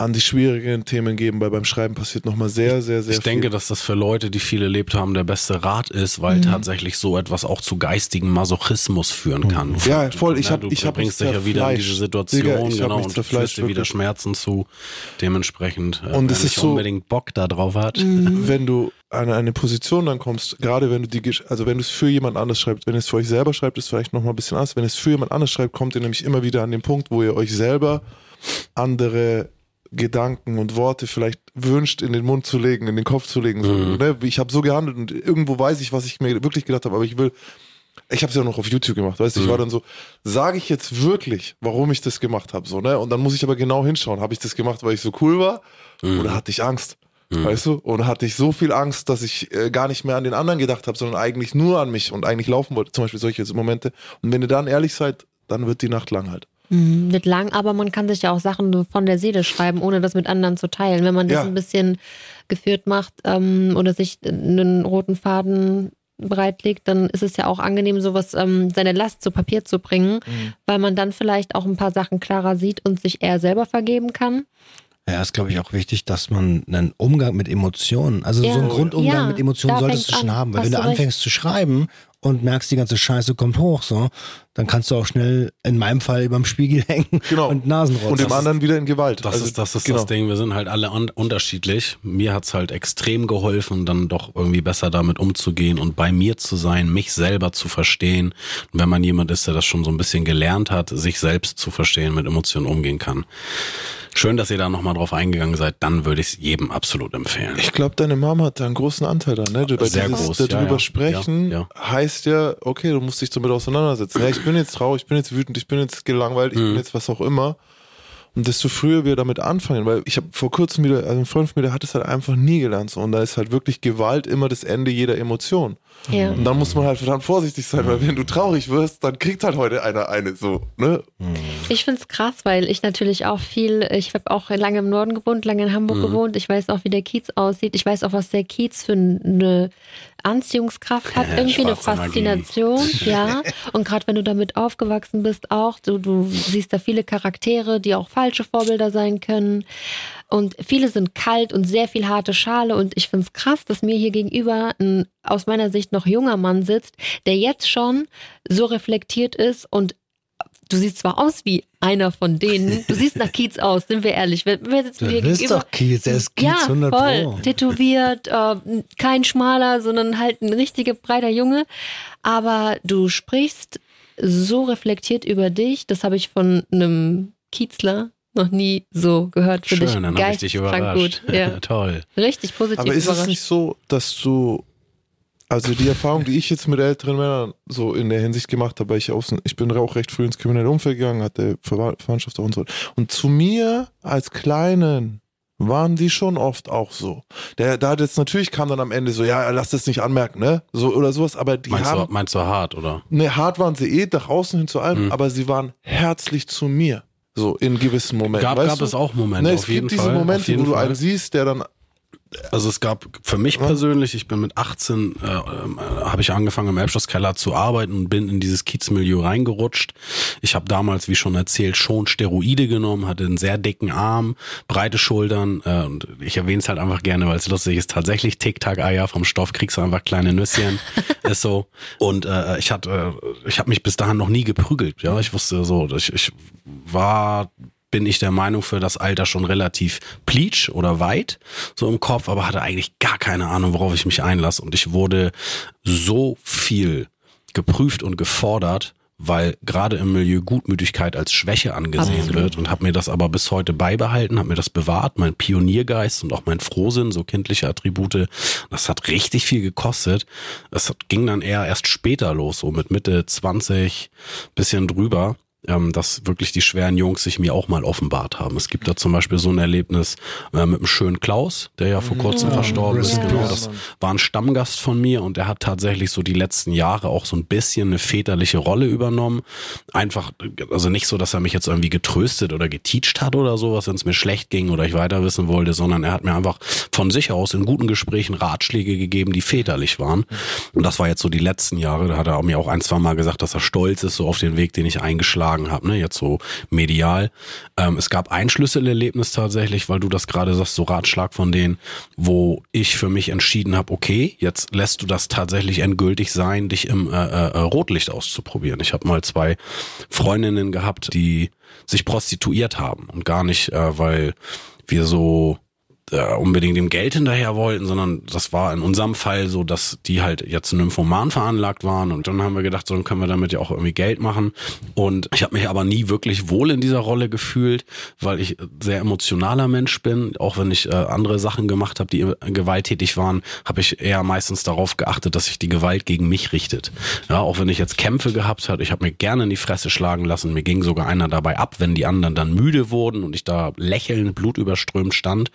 F: an die schwierigen Themen geben, weil beim Schreiben passiert nochmal sehr, sehr, sehr
C: ich viel. Ich denke, dass das für Leute, die viel erlebt haben, der beste Rat ist, weil mhm. tatsächlich so etwas auch zu geistigem Masochismus führen kann.
F: Ja, voll. Ich hab,
C: du
F: ich
C: bringst dich ja wieder in diese Situation, Digga, genau, und führst dir wieder Schmerzen zu. Dementsprechend,
F: äh, und es ist so,
C: unbedingt Bock da drauf hat.
F: Mhm. Wenn du an eine Position dann kommst, gerade wenn du die, also wenn du es für jemand anders schreibst, wenn ihr es für euch selber schreibt, ist vielleicht nochmal ein bisschen anders. Wenn ihr es für jemand anders schreibt, kommt ihr nämlich immer wieder an den Punkt, wo ihr euch selber andere Gedanken und Worte vielleicht wünscht, in den Mund zu legen, in den Kopf zu legen. So, mhm. ne? Ich habe so gehandelt und irgendwo weiß ich, was ich mir wirklich gedacht habe, aber ich will, ich habe es ja noch auf YouTube gemacht, weißt du, mhm. ich war dann so, sage ich jetzt wirklich, warum ich das gemacht habe, so, ne? Und dann muss ich aber genau hinschauen, habe ich das gemacht, weil ich so cool war mhm. oder hatte ich Angst? Mhm. Weißt du? Und hatte ich so viel Angst, dass ich äh, gar nicht mehr an den anderen gedacht habe, sondern eigentlich nur an mich und eigentlich laufen wollte. Zum Beispiel solche Momente. Und wenn ihr dann ehrlich seid, dann wird die Nacht lang halt.
E: Mhm, wird lang, aber man kann sich ja auch Sachen von der Seele schreiben, ohne das mit anderen zu teilen. Wenn man das ja. ein bisschen geführt macht ähm, oder sich einen roten Faden breitlegt, dann ist es ja auch angenehm, sowas, ähm, seine Last zu Papier zu bringen, mhm. weil man dann vielleicht auch ein paar Sachen klarer sieht und sich eher selber vergeben kann.
D: Ja, ist, glaube ich, auch wichtig, dass man einen Umgang mit Emotionen, also ja. so einen Grundumgang ja, mit Emotionen solltest du schon an. haben. Weil wenn du anfängst recht. zu schreiben und merkst, die ganze Scheiße kommt hoch, so, dann kannst du auch schnell in meinem Fall überm Spiegel hängen
F: genau.
D: und Nasenrotzen.
F: Und im anderen wieder in Gewalt.
C: Das
F: also,
C: ist, das, ist genau. das Ding. Wir sind halt alle unterschiedlich. Mir hat's halt extrem geholfen, dann doch irgendwie besser damit umzugehen und bei mir zu sein, mich selber zu verstehen. Und wenn man jemand ist, der das schon so ein bisschen gelernt hat, sich selbst zu verstehen, mit Emotionen umgehen kann. Schön, dass ihr da nochmal drauf eingegangen seid. Dann würde ich es jedem absolut empfehlen.
F: Ich glaube, deine Mama hat da einen großen Anteil da. Ne? Bei
C: Sehr dieses, groß.
F: Darüber
C: ja,
F: sprechen
C: ja,
F: heißt ja, okay, du musst dich damit auseinandersetzen. Ja, ich bin jetzt traurig, ich bin jetzt wütend, ich bin jetzt gelangweilt, ich mhm. bin jetzt was auch immer. Und desto früher wir damit anfangen, weil ich habe vor kurzem wieder, also ein Freund von mir, der hat es halt einfach nie gelernt. So. Und da ist halt wirklich Gewalt immer das Ende jeder Emotion. Ja. Und dann muss man halt verdammt vorsichtig sein, weil wenn du traurig wirst, dann kriegt halt heute einer eine so, ne?
E: Ich find's krass, weil ich natürlich auch viel, ich habe auch lange im Norden gewohnt, lange in Hamburg mhm. gewohnt. Ich weiß auch, wie der Kiez aussieht. Ich weiß auch, was der Kiez für eine Anziehungskraft hat, irgendwie eine Faszination, Magie. ja. Und gerade wenn du damit aufgewachsen bist, auch, du, du siehst da viele Charaktere, die auch falsche Vorbilder sein können. Und viele sind kalt und sehr viel harte Schale. Und ich finde es krass, dass mir hier gegenüber ein aus meiner Sicht noch junger Mann sitzt, der jetzt schon so reflektiert ist und du siehst zwar aus wie einer von denen, du siehst nach Kiez aus, sind wir ehrlich. Wer, wer
D: sitzt du mir bist gegenüber? doch Kiez, er ist Kiez ja, 100 voll, Pro.
E: tätowiert, äh, kein schmaler, sondern halt ein richtiger breiter Junge. Aber du sprichst so reflektiert über dich, das habe ich von einem Kiezler noch nie so gehört.
C: Schön, ich dann habe ich dich überrascht.
E: Gut. Ja.
C: Toll.
E: Richtig positiv
F: Aber ist
E: überrascht.
F: es nicht so, dass du also die Erfahrung, die ich jetzt mit älteren Männern so in der Hinsicht gemacht habe, ich, außen, ich bin auch recht früh ins kriminelle Umfeld gegangen, hatte Verwandtschaft und so. Und zu mir als Kleinen waren die schon oft auch so. Der, da hat jetzt natürlich kam dann am Ende so, ja, lass das nicht anmerken, ne? So oder sowas, aber die
C: meinst
F: haben.
C: Du, meinst du hart, oder?
F: Ne, hart waren sie eh, nach außen hin zu allem, mhm. aber sie waren herzlich zu mir. So in gewissen Momenten.
C: Gab, gab es auch Momente.
F: Ne, es gibt diese
C: Fall,
F: Momente, wo du einen siehst, der dann
C: also es gab für mich persönlich, ich bin mit 18, äh, äh, habe ich angefangen im Elbschlosskeller zu arbeiten und bin in dieses Kiezmilieu reingerutscht. Ich habe damals, wie schon erzählt, schon Steroide genommen, hatte einen sehr dicken Arm, breite Schultern äh, und ich erwähne es halt einfach gerne, weil es lustig ist. Tatsächlich Tic-Tac-Eier vom Stoff, kriegst du einfach kleine Nüsschen, ist so. Und äh, ich hatte, äh, ich habe mich bis dahin noch nie geprügelt. Ja, ich wusste so, ich, ich war bin ich der Meinung für das Alter schon relativ pleatsch oder weit so im Kopf, aber hatte eigentlich gar keine Ahnung, worauf ich mich einlasse. Und ich wurde so viel geprüft und gefordert, weil gerade im Milieu Gutmütigkeit als Schwäche angesehen Absolut. wird und habe mir das aber bis heute beibehalten, habe mir das bewahrt, mein Pioniergeist und auch mein Frohsinn, so kindliche Attribute, das hat richtig viel gekostet. Es ging dann eher erst später los, so mit Mitte 20, bisschen drüber ähm, dass wirklich die schweren Jungs sich mir auch mal offenbart haben. Es gibt da zum Beispiel so ein Erlebnis äh, mit dem schönen Klaus, der ja vor kurzem ja, verstorben ist. Genau, das war ein Stammgast von mir und der hat tatsächlich so die letzten Jahre auch so ein bisschen eine väterliche Rolle übernommen. Einfach, also nicht so, dass er mich jetzt irgendwie getröstet oder geteacht hat oder sowas, wenn es mir schlecht ging oder ich weiter wissen wollte, sondern er hat mir einfach von sich aus in guten Gesprächen Ratschläge gegeben, die väterlich waren. Und das war jetzt so die letzten Jahre. Da hat er mir auch ein, zwei Mal gesagt, dass er stolz ist so auf den Weg, den ich eingeschlagen geschlagen habe, ne, jetzt so medial. Ähm, es gab ein Schlüsselerlebnis tatsächlich, weil du das gerade sagst, so Ratschlag von denen, wo ich für mich entschieden habe, okay, jetzt lässt du das tatsächlich endgültig sein, dich im äh, äh, äh Rotlicht auszuprobieren. Ich habe mal zwei Freundinnen gehabt, die sich prostituiert haben und gar nicht, äh, weil wir so äh, unbedingt dem Geld hinterher wollten, sondern das war in unserem Fall so, dass die halt jetzt nymphoman veranlagt waren und dann haben wir gedacht, so dann können wir damit ja auch irgendwie Geld machen. Und ich habe mich aber nie wirklich wohl in dieser Rolle gefühlt, weil ich sehr emotionaler Mensch bin, auch wenn ich äh, andere Sachen gemacht habe, die gewalttätig waren, habe ich eher meistens darauf geachtet, dass sich die Gewalt gegen mich richtet. Ja, auch wenn ich jetzt Kämpfe gehabt habe, ich habe mir gerne in die Fresse schlagen lassen, mir ging sogar einer dabei ab, wenn die anderen dann müde wurden und ich da lächelnd, blutüberströmt stand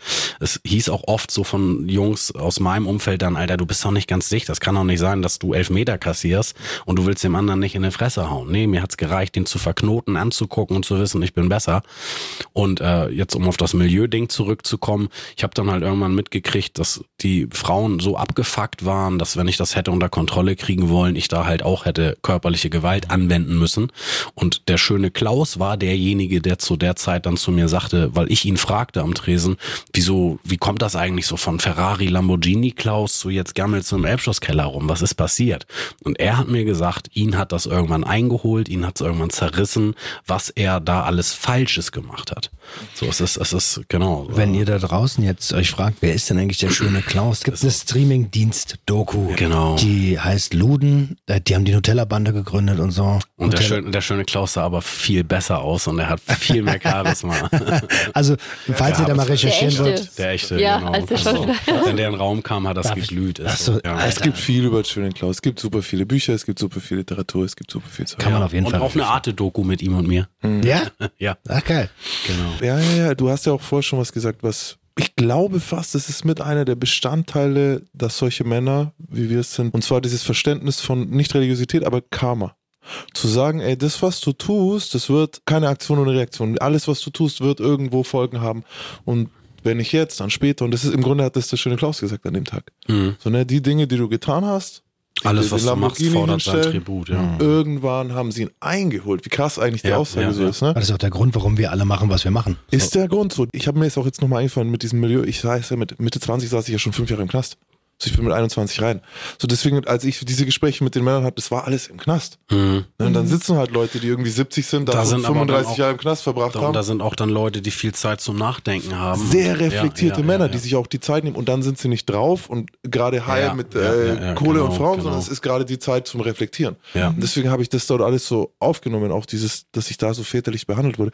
C: es hieß auch oft so von Jungs aus meinem Umfeld dann, Alter, du bist doch nicht ganz dicht. Das kann doch nicht sein, dass du elf Meter kassierst und du willst dem anderen nicht in die Fresse hauen. Nee, mir hat's gereicht, den zu verknoten, anzugucken und zu wissen, ich bin besser. Und äh, jetzt, um auf das Milieu-Ding zurückzukommen, ich habe dann halt irgendwann mitgekriegt, dass die Frauen so abgefuckt waren, dass wenn ich das hätte unter Kontrolle kriegen wollen, ich da halt auch hätte körperliche Gewalt anwenden müssen. Und der schöne Klaus war derjenige, der zu der Zeit dann zu mir sagte, weil ich ihn fragte am Tresen, wieso wie kommt das eigentlich so von Ferrari, Lamborghini, Klaus, zu jetzt gammelst du im Elbschlosskeller rum? Was ist passiert? Und er hat mir gesagt, ihn hat das irgendwann eingeholt, ihn hat es irgendwann zerrissen, was er da alles Falsches gemacht hat. So, es ist, es ist, genau.
D: Wenn ihr da draußen jetzt euch fragt, wer ist denn eigentlich der schöne Klaus? Es gibt eine Streaming-Dienst-Doku.
C: Genau.
D: Die heißt Luden. Äh, die haben die Nutella-Bande gegründet und so.
C: Und der, schön, der schöne Klaus sah aber viel besser aus und er hat viel mehr Charisma.
D: also, falls ihr da mal recherchieren wollt,
C: der echte,
E: ja,
C: genau.
E: Als der also,
C: wenn der in den Raum kam, hat das Darf geglüht.
F: So, ja. Es gibt viel über Schönen Klaus. Es gibt super viele Bücher, es gibt super viel Literatur, es gibt super viel
D: Zeug. Kann man auf jeden
C: und
D: Fall.
C: Und auch eine Arte-Doku mit ihm und mir.
D: Mhm. Ja?
C: ja.
D: Ach, geil.
C: Genau.
F: Ja, ja, ja. Du hast ja auch vorher schon was gesagt, was ich glaube fast, es ist mit einer der Bestandteile, dass solche Männer, wie wir es sind, und zwar dieses Verständnis von nicht Religiosität, aber Karma. Zu sagen, ey, das, was du tust, das wird keine Aktion ohne Reaktion. Alles, was du tust, wird irgendwo Folgen haben. Und wenn nicht jetzt, dann später. Und das ist im Grunde hat das der schöne Klaus gesagt an dem Tag.
C: Mhm.
F: So, ne, die Dinge, die du getan hast,
C: alles, was du machst, fordert sein Tribut. Ja.
F: Mhm. Irgendwann haben sie ihn eingeholt. Wie krass eigentlich die ja, Aussage ja, so ist. Ne?
D: Das ist auch der Grund, warum wir alle machen, was wir machen.
F: Ist so. der Grund so. Ich habe mir jetzt auch jetzt nochmal eingefallen mit diesem Milieu. Ich saß ja mit Mitte 20 saß ich ja schon fünf Jahre im Knast. So, ich bin mit 21 rein. So, deswegen, als ich diese Gespräche mit den Männern hatte, das war alles im Knast. Mhm. Und dann sitzen halt Leute, die irgendwie 70 sind, da, sind 35 auch, Jahre im Knast verbracht
C: da,
F: haben.
C: Da sind auch dann Leute, die viel Zeit zum Nachdenken haben.
F: Sehr reflektierte ja, ja, Männer, ja, die sich auch die Zeit nehmen und dann sind sie nicht drauf und gerade high mit äh, Kohle genau, und Frauen, genau. sondern es ist gerade die Zeit zum Reflektieren. Und deswegen habe ich das dort alles so aufgenommen, auch dieses, dass ich da so väterlich behandelt wurde.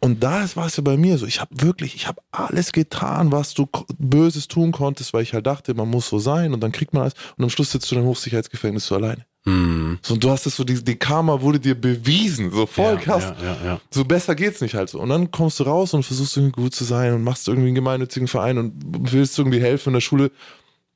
F: Und da war es ja bei mir so, ich habe wirklich, ich habe alles getan, was du Böses tun konntest, weil ich halt dachte, man muss so sein und dann kriegt man alles und am Schluss sitzt du in einem Hochsicherheitsgefängnis so alleine. Mhm. So, und du hast es so, die, die Karma wurde dir bewiesen, so voll ja, krass. Ja, ja, so besser geht's nicht halt so. Und dann kommst du raus und versuchst irgendwie gut zu sein und machst irgendwie einen gemeinnützigen Verein und willst irgendwie helfen in der Schule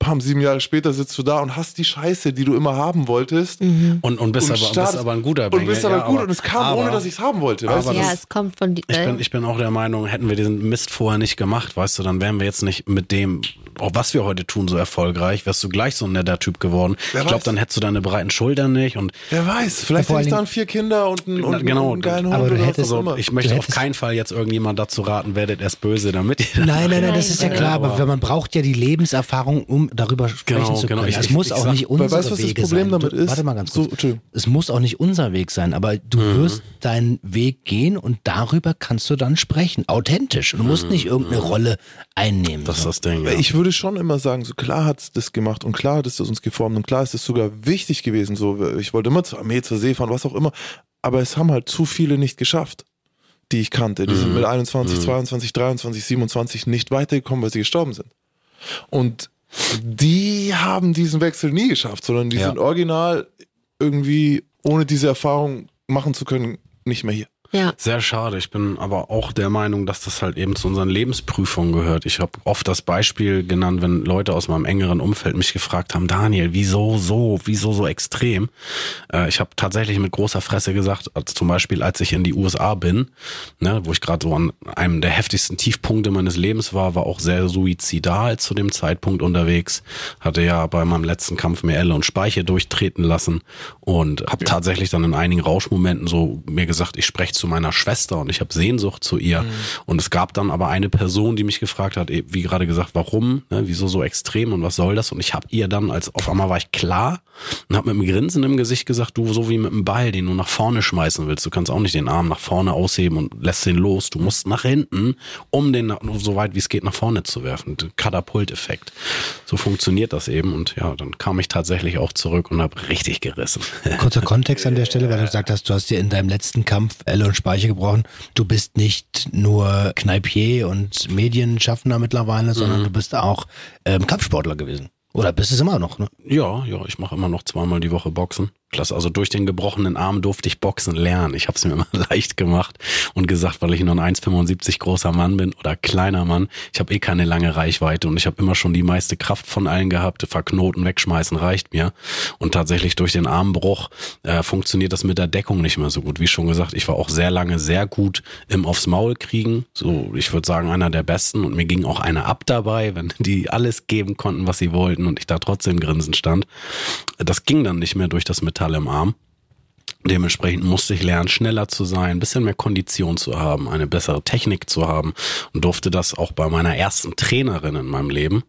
F: pam, sieben Jahre später sitzt du da und hast die Scheiße, die du immer haben wolltest.
C: Mhm. Und, und, bist, und aber, startest, bist aber ein guter
F: Bengel. Und bist aber ja, gut aber, und es kam, aber, ohne dass ich es haben wollte. Weißt
E: du? Ja, es kommt von
C: die, ich, bin, ich bin auch der Meinung, hätten wir diesen Mist vorher nicht gemacht, weißt du, dann wären wir jetzt nicht mit dem, auch was wir heute tun, so erfolgreich, wärst du gleich so ein netter Typ geworden. Wer ich glaube, dann hättest du deine breiten Schultern nicht. Und
F: Wer weiß, vielleicht hätte ich dann vier Kinder und einen, und
C: genau,
F: einen geilen Hund.
C: Aber du hättest, also, ich möchte auf keinen Fall jetzt irgendjemand dazu raten, werdet erst böse damit.
D: Nein, nein, nein, das ist ja klar, aber man braucht ja die Lebenserfahrung, um darüber sprechen genau, zu genau. können. Genau. Es muss auch sag, nicht unser weißt, was Wege das Problem sein. damit ist? Warte mal ganz kurz. So, es muss auch nicht unser Weg sein, aber du mhm. wirst deinen Weg gehen und darüber kannst du dann sprechen, authentisch. Und du musst mhm. nicht irgendeine Rolle einnehmen.
C: Das ist das Ding.
F: Ja. Ich würde schon immer sagen, so klar hat es das gemacht und klar hat es das uns geformt und klar ist es sogar wichtig gewesen. So, ich wollte immer zur Armee, zur See fahren, was auch immer. Aber es haben halt zu viele nicht geschafft die ich kannte. Die mhm. sind mit 21, mhm. 22, 23, 27 nicht weitergekommen, weil sie gestorben sind. Und die haben diesen Wechsel nie geschafft, sondern die ja. sind original irgendwie, ohne diese Erfahrung machen zu können, nicht mehr hier.
C: Ja. Sehr schade. Ich bin aber auch der Meinung, dass das halt eben zu unseren Lebensprüfungen gehört. Ich habe oft das Beispiel genannt, wenn Leute aus meinem engeren Umfeld mich gefragt haben, Daniel, wieso so, wieso so extrem? Äh, ich habe tatsächlich mit großer Fresse gesagt, also zum Beispiel, als ich in die USA bin, ne, wo ich gerade so an einem der heftigsten Tiefpunkte meines Lebens war, war auch sehr suizidal zu dem Zeitpunkt unterwegs. Hatte ja bei meinem letzten Kampf mir Elle und Speiche durchtreten lassen und habe ja. tatsächlich dann in einigen Rauschmomenten so mir gesagt, ich spreche zu meiner Schwester und ich habe Sehnsucht zu ihr. Mhm. Und es gab dann aber eine Person, die mich gefragt hat, wie gerade gesagt, warum, ne, wieso so extrem und was soll das? Und ich habe ihr dann, als auf einmal war ich klar und habe mit einem Grinsen im Gesicht gesagt, du so wie mit einem Ball, den du nach vorne schmeißen willst, du kannst auch nicht den Arm nach vorne ausheben und lässt den los. Du musst nach hinten, um den so weit wie es geht nach vorne zu werfen. Katapulteffekt. So funktioniert das eben und ja, dann kam ich tatsächlich auch zurück und habe richtig gerissen.
D: Kurzer Kontext an der Stelle, weil du gesagt hast, du hast dir in deinem letzten Kampf Elle und Speicher gebrochen. Du bist nicht nur Kneipier und Medienschaffender mittlerweile, sondern mhm. du bist auch ähm, Kampfsportler gewesen. Oder bist es immer noch, ne?
C: Ja, ja, ich mache immer noch zweimal die Woche Boxen. Klasse, also durch den gebrochenen Arm durfte ich Boxen lernen. Ich habe es mir immer leicht gemacht und gesagt, weil ich nur ein 1,75 großer Mann bin oder kleiner Mann, ich habe eh keine lange Reichweite und ich habe immer schon die meiste Kraft von allen gehabt. Verknoten, wegschmeißen reicht mir. Und tatsächlich durch den Armbruch äh, funktioniert das mit der Deckung nicht mehr so gut. Wie schon gesagt, ich war auch sehr lange sehr gut im Aufs Maul kriegen. So, ich würde sagen, einer der besten und mir ging auch einer ab dabei, wenn die alles geben konnten, was sie wollten und ich da trotzdem grinsen stand. Das ging dann nicht mehr durch das Metall Metall im Arm. Dementsprechend musste ich lernen, schneller zu sein, ein bisschen mehr Kondition zu haben, eine bessere Technik zu haben und durfte das auch bei meiner ersten Trainerin in meinem Leben,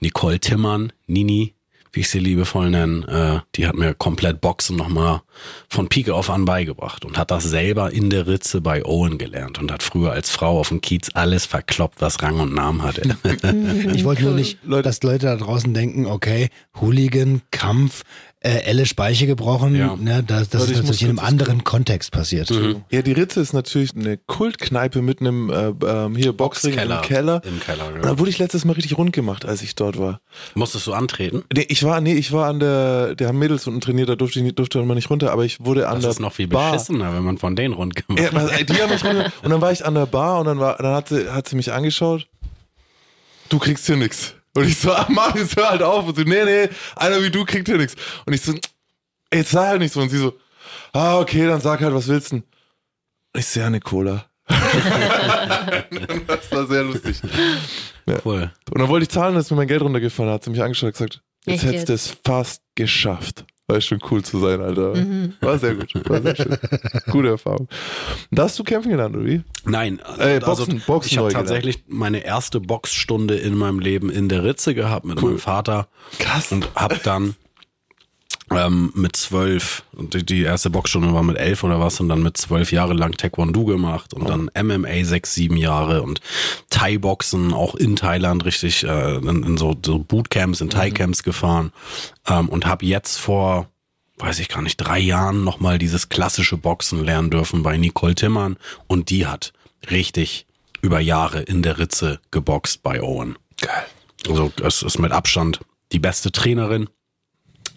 C: Nicole Timmern, Nini, wie ich sie liebevoll nenne, äh, die hat mir komplett Boxen nochmal von Pike auf an beigebracht und hat das selber in der Ritze bei Owen gelernt und hat früher als Frau auf dem Kiez alles verkloppt, was Rang und Namen hatte.
D: ich wollte nur nicht, dass Leute da draußen denken, okay, Hooligan, Kampf, äh, Elle Speiche gebrochen. Ja. Ne, das das ist natürlich in einem anderen Kontext passiert.
F: Mhm. Ja, die Ritze ist natürlich eine Kultkneipe mit einem äh, äh, hier Boxring im Keller. Im Keller ja. Und da wurde ich letztes Mal richtig rund gemacht, als ich dort war.
C: Musstest du antreten?
F: Nee, ich war, nee, ich war an der, der haben Mädels unten trainiert, da durfte ich nicht, durfte man nicht runter, aber ich wurde an
C: das
F: der
C: Das ist noch viel Bar. beschissener, wenn man von denen rund gemacht
F: ja, also, die haben mich rund Und dann war ich an der Bar und dann war, dann hat sie, hat sie mich angeschaut. Du kriegst hier nichts. Und ich so, ah, jetzt hör halt auf. Und so, nee, nee, einer wie du kriegt hier nichts. Und ich so, jetzt sag halt nicht so. Und sie so, ah, okay, dann sag halt, was willst du denn? Ich sehe eine Cola. das war sehr lustig. Ja. Cool. Und dann wollte ich zahlen, dass mir mein Geld runtergefallen hat. Hat sie mich angeschaut und gesagt, jetzt hättest du es fast geschafft. War schon cool zu sein, Alter. Mhm. War sehr gut. War sehr schön. Gute Erfahrung. Da hast du kämpfen gelernt, oder wie?
C: Nein, äh, Boxen, also Boxen ich habe tatsächlich meine erste Boxstunde in meinem Leben in der Ritze gehabt mit cool. meinem Vater. Krass. Und hab dann ähm, mit zwölf, die, die erste Boxstunde war mit elf oder was. Und dann mit zwölf Jahre lang Taekwondo gemacht. Und dann MMA sechs, sieben Jahre. Und Thai-Boxen auch in Thailand richtig äh, in, in so, so Bootcamps, in Thai-Camps mhm. gefahren. Ähm, und habe jetzt vor weiß ich gar nicht, drei Jahren nochmal dieses klassische Boxen lernen dürfen bei Nicole Timmern und die hat richtig über Jahre in der Ritze geboxt bei Owen. Geil. Also es ist mit Abstand die beste Trainerin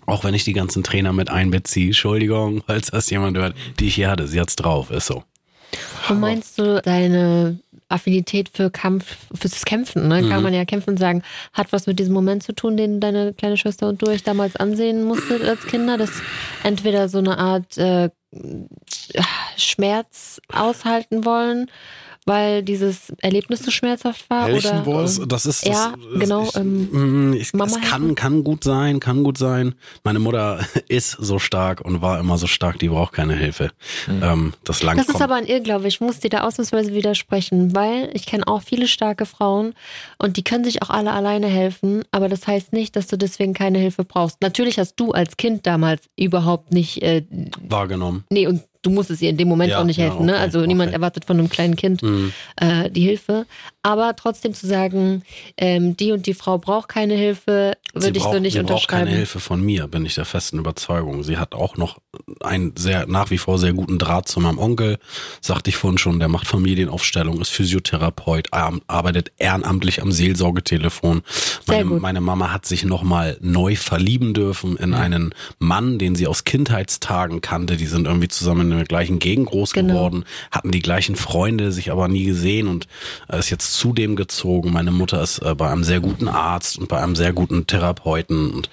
C: auch wenn ich die ganzen Trainer mit einbeziehe, Entschuldigung, falls das jemand hört, die ich hier hatte, sie hat's drauf, ist so.
E: Und meinst du, deine Affinität für Kampf, fürs Kämpfen, ne? kann mhm. man ja kämpfen sagen, hat was mit diesem Moment zu tun, den deine kleine Schwester und du euch damals ansehen musstet als Kinder, dass entweder so eine Art äh, Schmerz aushalten wollen weil dieses Erlebnis so schmerzhaft war?
F: Helfen oder?
C: Wollen? Das ist
E: ja
C: das,
E: genau.
C: Ich, ähm, ich, Mama es kann kann gut sein, kann gut sein. Meine Mutter ist so stark und war immer so stark, die braucht keine Hilfe. Mhm. Ähm, das lang
E: Das ist aber ein Irrglaube. Ich muss dir da ausnahmsweise widersprechen, weil ich kenne auch viele starke Frauen und die können sich auch alle alleine helfen. Aber das heißt nicht, dass du deswegen keine Hilfe brauchst. Natürlich hast du als Kind damals überhaupt nicht äh,
C: wahrgenommen.
E: Nee und du musst ihr in dem Moment ja, auch nicht helfen. Ja, ne? okay, ne? Also niemand erwartet von einem kleinen Kind mhm. äh, die Hilfe. Aber trotzdem zu sagen, ähm, die und die Frau braucht keine Hilfe, würde ich braucht, so nicht sie unterschreiben.
C: braucht keine Hilfe von mir, bin ich der festen Überzeugung. Sie hat auch noch einen sehr, nach wie vor sehr guten Draht zu meinem Onkel. Sagte ich vorhin schon, der macht Familienaufstellung, ist Physiotherapeut, arbeitet ehrenamtlich am Seelsorgetelefon. Meine, meine Mama hat sich nochmal neu verlieben dürfen in mhm. einen Mann, den sie aus Kindheitstagen kannte. Die sind irgendwie zusammen in der gleichen Gegend groß genau. geworden, hatten die gleichen Freunde, sich aber nie gesehen und ist jetzt zudem gezogen. Meine Mutter ist äh, bei einem sehr guten Arzt und bei einem sehr guten Therapeuten und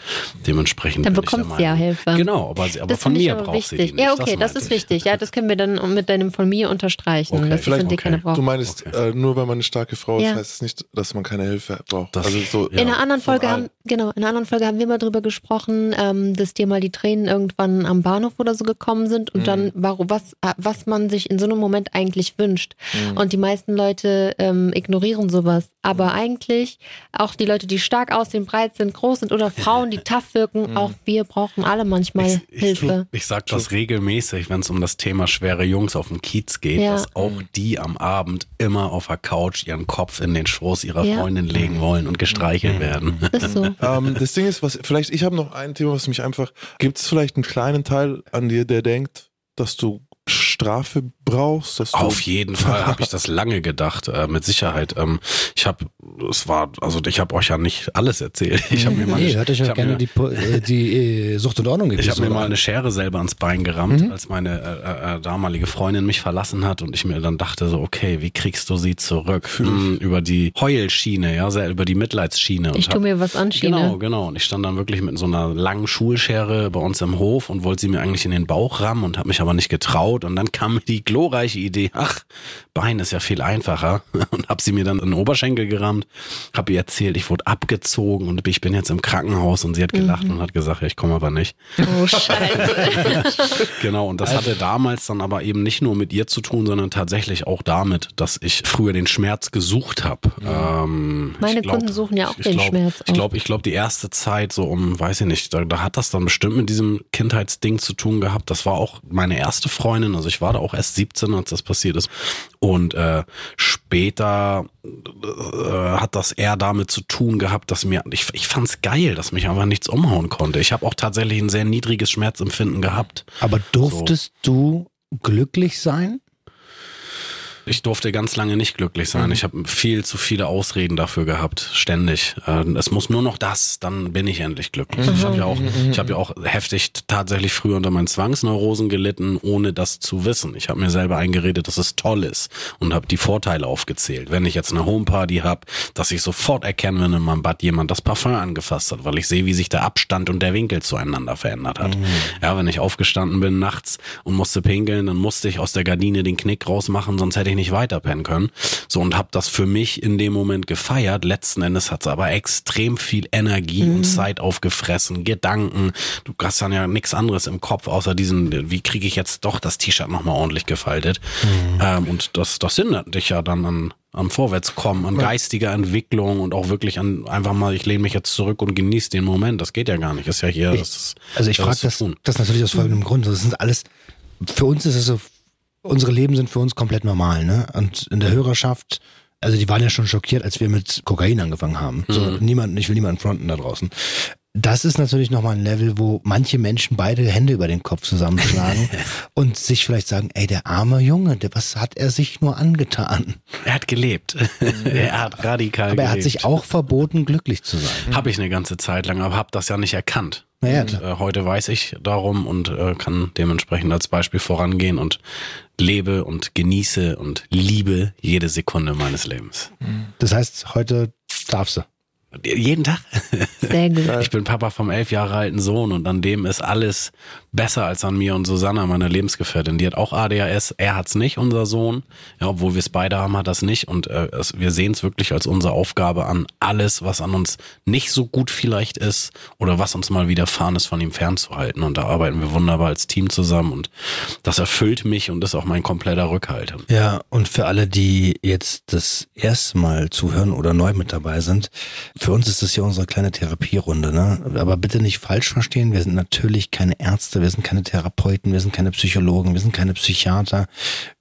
C: dementsprechend.
E: Dann bekommt sie ja Hilfe.
C: Genau, aber, sie, aber von mir aber braucht wichtig. sie die nicht.
E: Ja, okay, das, das ist wichtig. Ja, das können wir dann mit deinem von mir unterstreichen. Okay.
F: Vielleicht, okay. keine braucht. Du meinst, okay. äh, nur weil man eine starke Frau ist, heißt es nicht, dass man keine Hilfe braucht.
E: Das, also so, ja. In einer anderen Folge haben, genau, in einer anderen Folge haben wir mal drüber gesprochen, ähm, dass dir mal die Tränen irgendwann am Bahnhof oder so gekommen sind und mhm. dann warum was was man sich in so einem Moment eigentlich wünscht. Mhm. Und die meisten Leute ähm, ignorieren sowas. Aber eigentlich auch die Leute, die stark aussehen, breit sind, groß sind oder Frauen, die tough wirken, mhm. auch wir brauchen alle manchmal ich, ich, Hilfe.
C: Ich sag das regelmäßig, wenn es um das Thema schwere Jungs auf dem Kiez geht, ja. dass auch die am Abend immer auf der Couch ihren Kopf in den Schoß ihrer ja. Freundin legen wollen und gestreichelt werden.
E: Ist so.
F: ähm, das Ding ist, was vielleicht, ich habe noch ein Thema, was mich einfach, gibt es vielleicht einen kleinen Teil an dir, der denkt, dass du Strafe brauchst? Dass
C: Auf jeden Fall habe ich das lange gedacht, äh, mit Sicherheit. Ähm, ich habe, es war, also ich habe euch ja nicht alles erzählt. Ich habe mir mal,
D: nee, eine, ich ja gerne mir, die, äh, die äh, Sucht und Ordnung
C: gegeben. Ich habe mir mal eine Schere selber ans Bein gerammt, mhm. als meine äh, äh, damalige Freundin mich verlassen hat und ich mir dann dachte so, okay, wie kriegst du sie zurück? Mhm, über die Heulschiene, ja, sehr über die Mitleidsschiene.
E: Ich tu mir was an, Schiene.
C: Genau, genau. Und ich stand dann wirklich mit so einer langen Schulschere bei uns im Hof und wollte sie mir eigentlich in den Bauch rammen und habe mich aber nicht getraut und dann kam die glorreiche Idee, ach, Bein ist ja viel einfacher und habe sie mir dann in den Oberschenkel gerammt, habe ihr erzählt, ich wurde abgezogen und ich bin jetzt im Krankenhaus und sie hat gelacht mhm. und hat gesagt, ich komme aber nicht.
E: Oh Scheiße.
C: genau, und das hatte damals dann aber eben nicht nur mit ihr zu tun, sondern tatsächlich auch damit, dass ich früher den Schmerz gesucht habe.
E: Ja. Ähm, Meine glaub, Kunden suchen ja auch den
C: glaub,
E: Schmerz.
C: Ich glaube, ich glaube, die erste Zeit, so um, weiß ich nicht, da, da hat das dann bestimmt mit diesem Kindheitsding zu tun gehabt. Das war auch meine erste Freundin, also ich war da auch erst 17, als das passiert ist. Und äh, später äh, hat das eher damit zu tun gehabt, dass mir, ich, ich fand es geil, dass mich einfach nichts umhauen konnte. Ich habe auch tatsächlich ein sehr niedriges Schmerzempfinden gehabt.
D: Aber durftest so. du glücklich sein?
C: Ich durfte ganz lange nicht glücklich sein. Mhm. Ich habe viel zu viele Ausreden dafür gehabt, ständig. Äh, es muss nur noch das, dann bin ich endlich glücklich. Ich habe ja auch, mhm. ich habe ja auch heftig tatsächlich früher unter meinen Zwangsneurosen gelitten, ohne das zu wissen. Ich habe mir selber eingeredet, dass es toll ist und habe die Vorteile aufgezählt. Wenn ich jetzt eine Homeparty habe, dass ich sofort erkenne, wenn in meinem Bad jemand das Parfum angefasst hat, weil ich sehe, wie sich der Abstand und der Winkel zueinander verändert hat. Mhm. Ja, wenn ich aufgestanden bin nachts und musste pinkeln, dann musste ich aus der Gardine den Knick rausmachen, sonst hätte ich ich nicht weiter pennen können. So und habe das für mich in dem Moment gefeiert. Letzten Endes hat's aber extrem viel Energie mhm. und Zeit aufgefressen, Gedanken. Du hast dann ja nichts anderes im Kopf außer diesen, wie kriege ich jetzt doch das T-Shirt nochmal ordentlich gefaltet. Mhm. Ähm, und das, das hindert dich ja dann an am Vorwärtskommen, an geistiger Entwicklung und auch wirklich an einfach mal, ich lehne mich jetzt zurück und genieße den Moment. Das geht ja gar nicht. Das ist ja hier.
D: Ich,
C: das
D: also ich frage das, das natürlich aus folgendem Grund. Das sind alles, für uns ist es so, unsere Leben sind für uns komplett normal, ne? Und in der Hörerschaft, also die waren ja schon schockiert, als wir mit Kokain angefangen haben. So, mhm. niemand, ich will niemanden fronten da draußen. Das ist natürlich nochmal ein Level, wo manche Menschen beide Hände über den Kopf zusammenschlagen und sich vielleicht sagen, ey, der arme Junge, der, was hat er sich nur angetan?
C: Er hat gelebt. er hat radikal
D: Aber
C: er
D: hat sich auch verboten, glücklich zu sein.
C: Habe ich eine ganze Zeit lang, aber habe das ja nicht erkannt. Und, äh, heute weiß ich darum und äh, kann dementsprechend als Beispiel vorangehen und lebe und genieße und liebe jede Sekunde meines Lebens.
D: Das heißt, heute darfst du.
C: Jeden Tag.
E: Sehr gut.
C: Ich bin Papa vom elf Jahre alten Sohn und an dem ist alles besser als an mir und Susanna, meine Lebensgefährtin. Die hat auch ADHS. Er hat's nicht, unser Sohn. Ja, obwohl wir es beide haben, hat das nicht. Und äh, es, wir sehen es wirklich als unsere Aufgabe an, alles, was an uns nicht so gut vielleicht ist oder was uns mal widerfahren ist, von ihm fernzuhalten. Und da arbeiten wir wunderbar als Team zusammen und das erfüllt mich und ist auch mein kompletter Rückhalt.
D: Ja, und für alle, die jetzt das erste Mal zuhören oder neu mit dabei sind, für uns ist das hier unsere kleine Therapierunde, ne? Aber bitte nicht falsch verstehen. Wir sind natürlich keine Ärzte, wir sind keine Therapeuten, wir sind keine Psychologen, wir sind keine Psychiater.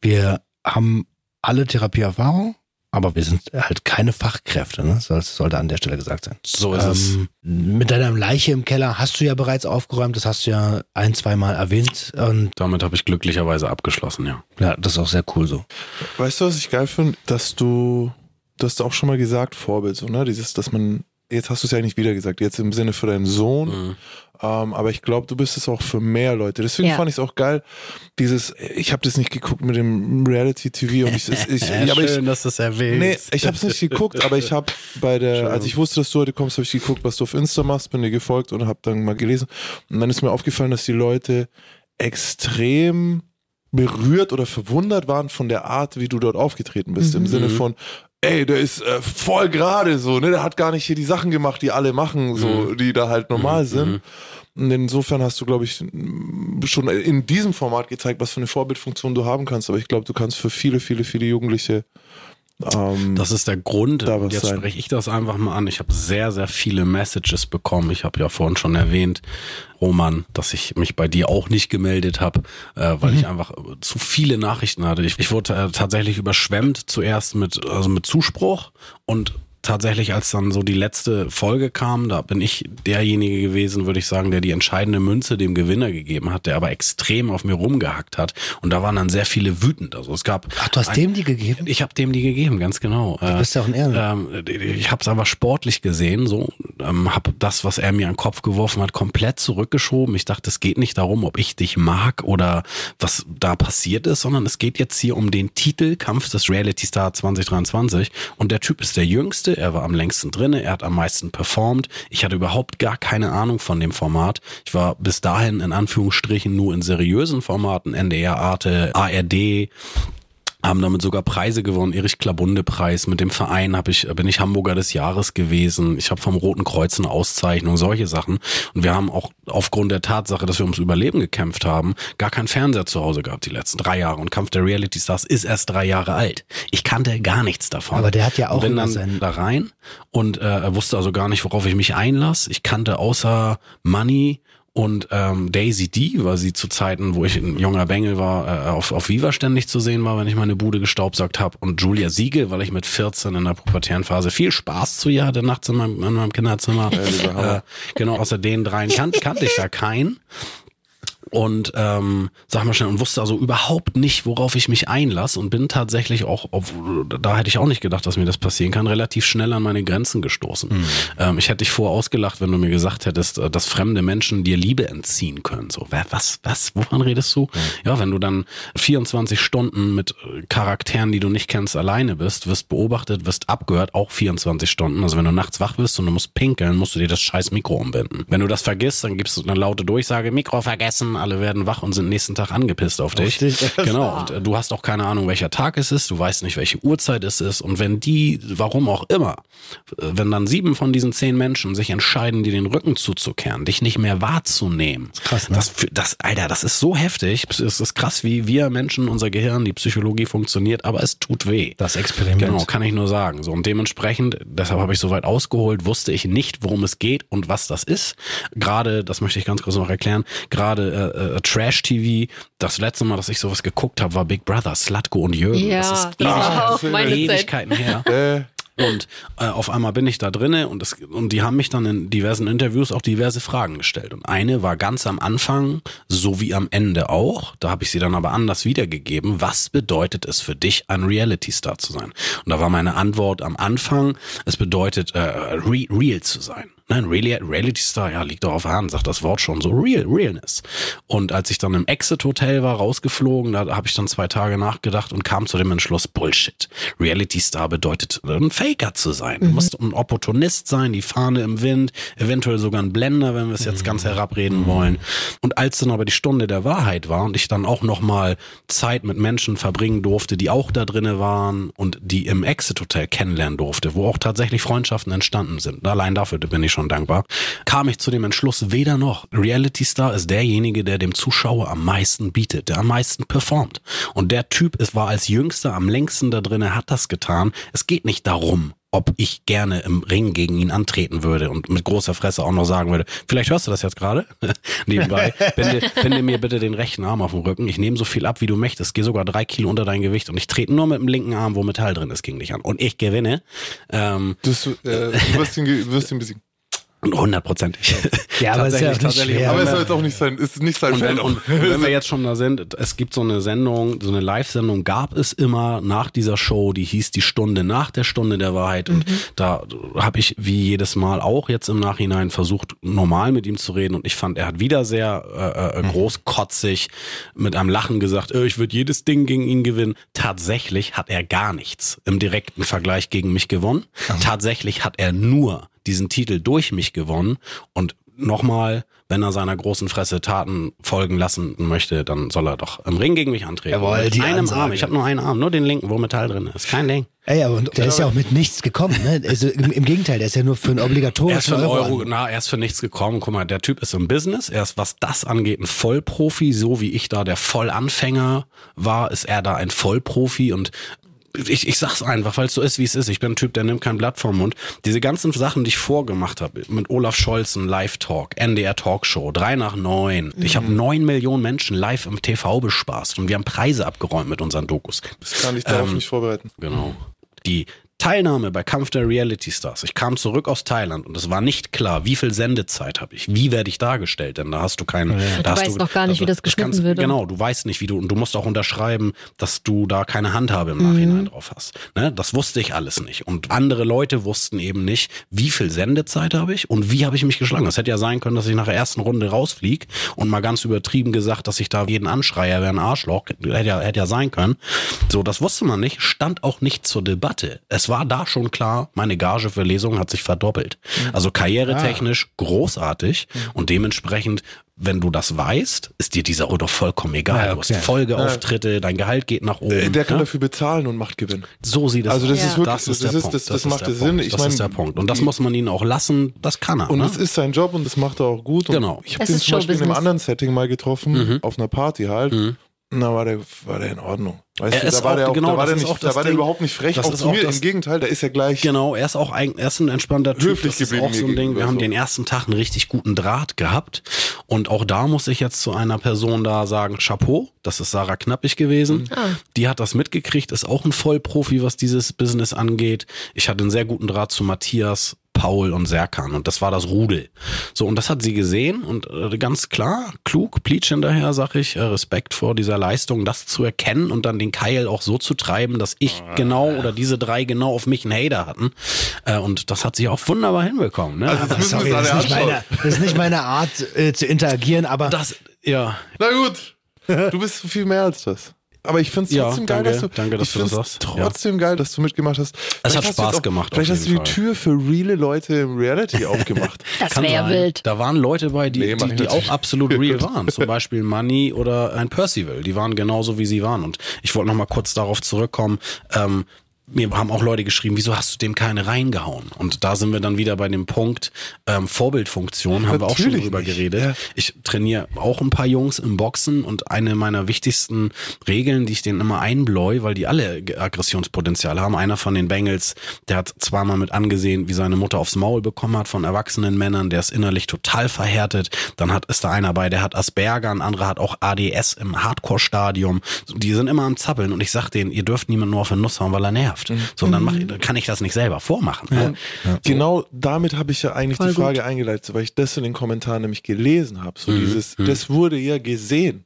D: Wir haben alle Therapieerfahrung, aber wir sind halt keine Fachkräfte, ne? Das sollte an der Stelle gesagt sein.
C: So ist ähm, es.
D: Mit deiner Leiche im Keller hast du ja bereits aufgeräumt, das hast du ja ein, zwei Mal erwähnt. Und
C: Damit habe ich glücklicherweise abgeschlossen, ja.
D: Ja, das ist auch sehr cool so.
F: Weißt du, was ich geil finde? Dass du, du hast auch schon mal gesagt, Vorbild, so, ne? Dieses, dass man jetzt hast du es ja nicht wieder gesagt, jetzt im Sinne für deinen Sohn. Mhm. Ähm, aber ich glaube, du bist es auch für mehr Leute. Deswegen ja. fand ich es auch geil. Dieses, ich habe das nicht geguckt mit dem Reality TV und ich, ich, ich
C: Schön,
F: aber
C: ich, dass du es erwähnst.
F: Nee, ich habe es nicht geguckt, aber ich habe bei der, Schön. als ich wusste, dass du heute kommst, habe ich geguckt, was du auf Insta machst, bin dir gefolgt und habe dann mal gelesen. Und dann ist mir aufgefallen, dass die Leute extrem berührt oder verwundert waren von der Art, wie du dort aufgetreten bist. Mhm. Im Sinne von, ey, der ist äh, voll gerade so, ne? Der hat gar nicht hier die Sachen gemacht, die alle machen, so, mhm. die da halt normal mhm. sind. Und insofern hast du, glaube ich, schon in diesem Format gezeigt, was für eine Vorbildfunktion du haben kannst. Aber ich glaube, du kannst für viele, viele, viele Jugendliche
C: ähm, das ist der Grund. Jetzt sein. spreche ich das einfach mal an. Ich habe sehr, sehr viele Messages bekommen. Ich habe ja vorhin schon erwähnt, Roman, dass ich mich bei dir auch nicht gemeldet habe, äh, weil mhm. ich einfach zu viele Nachrichten hatte. Ich, ich wurde äh, tatsächlich überschwemmt zuerst mit also mit Zuspruch und tatsächlich, als dann so die letzte Folge kam, da bin ich derjenige gewesen, würde ich sagen, der die entscheidende Münze dem Gewinner gegeben hat, der aber extrem auf mir rumgehackt hat. Und da waren dann sehr viele wütend. Also es gab.
D: Ach, du hast ein, dem die gegeben?
C: Ich habe dem die gegeben, ganz genau.
D: Du bist ja auch ein Ehre.
C: Ähm, ich habe es aber sportlich gesehen, so ähm, habe das, was er mir an den Kopf geworfen hat, komplett zurückgeschoben. Ich dachte, es geht nicht darum, ob ich dich mag oder was da passiert ist, sondern es geht jetzt hier um den Titel Kampf des Reality Star 2023. Und der Typ ist der Jüngste er war am längsten drinne, er hat am meisten performt. Ich hatte überhaupt gar keine Ahnung von dem Format. Ich war bis dahin in Anführungsstrichen nur in seriösen Formaten, NDR, Arte, ARD, haben damit sogar Preise gewonnen. Erich Klabunde Preis. Mit dem Verein habe ich bin ich Hamburger des Jahres gewesen. Ich habe vom Roten Kreuz eine Auszeichnung, solche Sachen. Und wir haben auch aufgrund der Tatsache, dass wir ums Überleben gekämpft haben, gar keinen Fernseher zu Hause gehabt die letzten drei Jahre. Und Kampf der Reality Stars ist erst drei Jahre alt. Ich kannte gar nichts davon.
D: Aber der hat ja auch
C: bin dann da rein und äh, wusste also gar nicht, worauf ich mich einlasse. Ich kannte außer Money und ähm, Daisy D, weil sie zu Zeiten, wo ich ein junger Bengel war, äh, auf, auf Viva ständig zu sehen war, wenn ich meine Bude gestaubsaugt habe. Und Julia Siegel, weil ich mit 14 in der pubertären Phase viel Spaß zu ihr hatte nachts in meinem, in meinem Kinderzimmer. Äh, genau, außer den dreien kan kannte ich da keinen und ähm, sag mal schnell und wusste also überhaupt nicht, worauf ich mich einlasse und bin tatsächlich auch, auf, da hätte ich auch nicht gedacht, dass mir das passieren kann, relativ schnell an meine Grenzen gestoßen. Mhm. Ähm, ich hätte dich vorher ausgelacht, wenn du mir gesagt hättest, äh, dass fremde Menschen dir Liebe entziehen können. So, was, was, wovon redest du? Mhm. Ja, wenn du dann 24 Stunden mit äh, Charakteren, die du nicht kennst, alleine bist, wirst beobachtet, wirst abgehört, auch 24 Stunden. Also wenn du nachts wach bist und du musst pinkeln, musst du dir das scheiß Mikro umbinden. Wenn du das vergisst, dann gibst du eine laute Durchsage, Mikro vergessen, alle werden wach und sind nächsten Tag angepisst auf dich. Dich genau. Und äh, du hast auch keine Ahnung, welcher Tag es ist, du weißt nicht, welche Uhrzeit es ist. Und wenn die, warum auch immer, äh, wenn dann sieben von diesen zehn Menschen sich entscheiden, dir den Rücken zuzukehren, dich nicht mehr wahrzunehmen. Das, krass, ne? das, das, Alter, das ist so heftig. Es ist krass, wie wir Menschen, unser Gehirn, die Psychologie funktioniert, aber es tut weh.
D: Das Experiment.
C: Genau, kann ich nur sagen. So, und dementsprechend, deshalb habe ich so weit ausgeholt, wusste ich nicht, worum es geht und was das ist. Gerade, das möchte ich ganz kurz noch erklären, gerade äh, äh, Trash-TV, das letzte Mal, dass ich sowas geguckt habe, war Big Brother, Slatko und Jürgen.
E: Ja,
C: das
E: ist das war auch meine
C: Ewigkeiten her. Äh. Und äh, auf einmal bin ich da drinne und, es, und die haben mich dann in diversen Interviews auch diverse Fragen gestellt. Und eine war ganz am Anfang, so wie am Ende auch. Da habe ich sie dann aber anders wiedergegeben. Was bedeutet es für dich, ein Reality-Star zu sein? Und da war meine Antwort am Anfang, es bedeutet, äh, re real zu sein. Nein, Reality Star, ja, liegt doch auf der Hand, sagt das Wort schon so. Real, Realness. Und als ich dann im Exit Hotel war, rausgeflogen, da habe ich dann zwei Tage nachgedacht und kam zu dem Entschluss, Bullshit. Reality Star bedeutet, ein Faker zu sein. Du mhm. musst ein Opportunist sein, die Fahne im Wind, eventuell sogar ein Blender, wenn wir es jetzt mhm. ganz herabreden mhm. wollen. Und als dann aber die Stunde der Wahrheit war und ich dann auch nochmal Zeit mit Menschen verbringen durfte, die auch da drinnen waren und die im Exit Hotel kennenlernen durfte, wo auch tatsächlich Freundschaften entstanden sind. Allein dafür bin ich schon dankbar, kam ich zu dem Entschluss, weder noch. Reality Star ist derjenige, der dem Zuschauer am meisten bietet, der am meisten performt. Und der Typ, es war als Jüngster am längsten da drin, hat das getan. Es geht nicht darum, ob ich gerne im Ring gegen ihn antreten würde und mit großer Fresse auch noch sagen würde, vielleicht hörst du das jetzt gerade nebenbei, binde, binde mir bitte den rechten Arm auf den Rücken, ich nehme so viel ab, wie du möchtest, gehe sogar drei Kilo unter dein Gewicht und ich trete nur mit dem linken Arm, wo Metall drin ist, gegen dich an und ich gewinne.
F: Ähm, du, äh, du wirst ihn, wirst ihn besiegen.
C: Hundertprozentig.
D: Ja, aber es ist ja auch nicht schwer.
F: Aber es soll jetzt auch nicht sein, ist nicht sein
C: und wenn, und wenn wir jetzt schon da sind, es gibt so eine Sendung, so eine Live-Sendung gab es immer nach dieser Show, die hieß die Stunde nach der Stunde der Wahrheit. Und mhm. da habe ich wie jedes Mal auch jetzt im Nachhinein versucht, normal mit ihm zu reden. Und ich fand, er hat wieder sehr äh, äh, mhm. großkotzig mit einem Lachen gesagt, äh, ich würde jedes Ding gegen ihn gewinnen. Tatsächlich hat er gar nichts im direkten Vergleich gegen mich gewonnen. Mhm. Tatsächlich hat er nur diesen Titel durch mich gewonnen und nochmal, wenn er seiner großen Fresse Taten folgen lassen möchte, dann soll er doch im Ring gegen mich antreten.
D: Jawohl,
C: mit einem Ansage. Arm. Ich habe nur einen Arm, nur den linken, wo Metall drin ist. Kein Ding.
D: Ja, ja, und der ist ja auch mit nichts gekommen. Ne? Also im, im Gegenteil, der ist ja nur für ein obligatorischen
C: er ist für
D: Euro.
C: Euro na, er ist für nichts gekommen. Guck mal, der Typ ist im Business. Er ist, was das angeht, ein Vollprofi. So wie ich da der Vollanfänger war, ist er da ein Vollprofi. Und ich, ich sag's einfach, weil es so ist, wie es ist. Ich bin ein Typ, der nimmt kein Blatt vom Mund. Diese ganzen Sachen, die ich vorgemacht habe, mit Olaf Scholz, ein Live-Talk, NDR Talkshow, drei nach neun. Mhm. Ich habe neun Millionen Menschen live im TV bespaßt und wir haben Preise abgeräumt mit unseren Dokus.
F: Das kann ich darauf ähm, nicht vorbereiten.
C: Genau. Die Teilnahme bei Kampf der Reality Stars. Ich kam zurück aus Thailand und es war nicht klar, wie viel Sendezeit habe ich, wie werde ich dargestellt, denn da hast du keinen. Ja.
E: Du weißt du, noch gar nicht, also, wie das geschnitten das wird.
C: Genau, du weißt nicht, wie du und du musst auch unterschreiben, dass du da keine Handhabe im Nachhinein mhm. drauf hast. Ne? Das wusste ich alles nicht und andere Leute wussten eben nicht, wie viel Sendezeit habe ich und wie habe ich mich geschlagen. Es hätte ja sein können, dass ich nach der ersten Runde rausfliege und mal ganz übertrieben gesagt, dass ich da jeden anschreie, wäre ein Arschloch. Hätte ja, hätte ja sein können. So, das wusste man nicht, stand auch nicht zur Debatte. Es war da schon klar, meine Gage für Lesungen hat sich verdoppelt. Also karrieretechnisch großartig und dementsprechend wenn du das weißt, ist dir dieser Euro vollkommen egal. Ja, okay. Du hast Folgeauftritte, ja. dein Gehalt geht nach oben.
F: Der kann ja? dafür bezahlen und macht Gewinn.
C: So sieht es
F: aus. Also das
C: ja.
F: ist wirklich, das ist das der ist, Punkt. Das, das, das macht Sinn.
C: Ich das mein, ist der Punkt. Und das muss man ihn auch lassen. Das kann er.
F: Und
C: ne?
F: das ist sein Job und das macht er auch gut.
C: genau.
F: Ich habe den zum Beispiel in einem anderen Setting mal getroffen, mhm. auf einer Party halt. Mhm. Na, war der, war der in Ordnung. Weißt du, da war, der, auch, genau, da war, der, nicht, da war der überhaupt nicht frech,
C: das
F: auch zu mir. Das, Im Gegenteil, der ist ja gleich.
C: Genau, er ist auch ein, er ist ein entspannter Typ.
F: Höflich
C: das ist auch so ein Ding. Wir haben den ersten Tag einen richtig guten Draht gehabt. Und auch da muss ich jetzt zu einer Person da sagen, Chapeau, das ist Sarah Knappig gewesen. Ah. Die hat das mitgekriegt, ist auch ein Vollprofi, was dieses Business angeht. Ich hatte einen sehr guten Draht zu Matthias Paul und Serkan und das war das Rudel. So und das hat sie gesehen und äh, ganz klar, klug, Pleach hinterher, sag ich, äh, Respekt vor dieser Leistung, das zu erkennen und dann den Keil auch so zu treiben, dass ich ah. genau oder diese drei genau auf mich einen Hater hatten äh, und das hat sie auch wunderbar hinbekommen. Ne?
D: Also das, sorry, das, ist nicht meine, das ist nicht meine Art äh, zu interagieren, aber
C: das ja.
F: Na gut, du bist viel mehr als das. Aber ich finde es trotzdem
C: ja,
F: geil,
C: danke,
F: dass du,
C: danke, dass
F: ich
C: du das sagst.
F: trotzdem geil, dass du mitgemacht hast.
C: Es
F: Vielleicht
C: hat Spaß
F: auch,
C: gemacht.
F: Vielleicht
C: auf
F: hast du die
C: Fall.
F: Tür für reale Leute im Reality aufgemacht.
E: Das
C: Kann
E: wäre
C: sein.
E: wild.
C: Da waren Leute bei, die,
F: Nee,
C: die, die auch absolut real waren. Zum Beispiel Money oder ein Percival. Die waren genauso, wie sie waren. Und ich wollte noch mal kurz darauf zurückkommen. Ähm, mir haben auch Leute geschrieben, wieso hast du dem keine reingehauen? Und da sind wir dann wieder bei dem Punkt ähm, Vorbildfunktion, haben wir auch schon
F: Natürlich
C: drüber
F: nicht.
C: geredet.
F: Ja.
C: Ich trainiere auch ein paar Jungs im Boxen und eine meiner wichtigsten Regeln, die ich denen immer einbläu, weil die alle Aggressionspotenzial haben. Einer von den Bengals, der hat zweimal mit angesehen, wie seine Mutter aufs Maul bekommen hat von erwachsenen Männern, der ist innerlich total verhärtet. Dann hat ist da einer bei, der hat Asperger, ein anderer hat auch ADS im Hardcore-Stadium. Die sind immer am Zappeln und ich sag denen, ihr dürft niemanden nur auf den Nuss hauen, weil er nervt. Sondern mach, kann ich das nicht selber vormachen.
F: Und genau damit habe ich ja eigentlich
E: Voll
F: die Frage eingeleitet, weil ich das in den Kommentaren nämlich gelesen habe. So dieses, das wurde ja gesehen.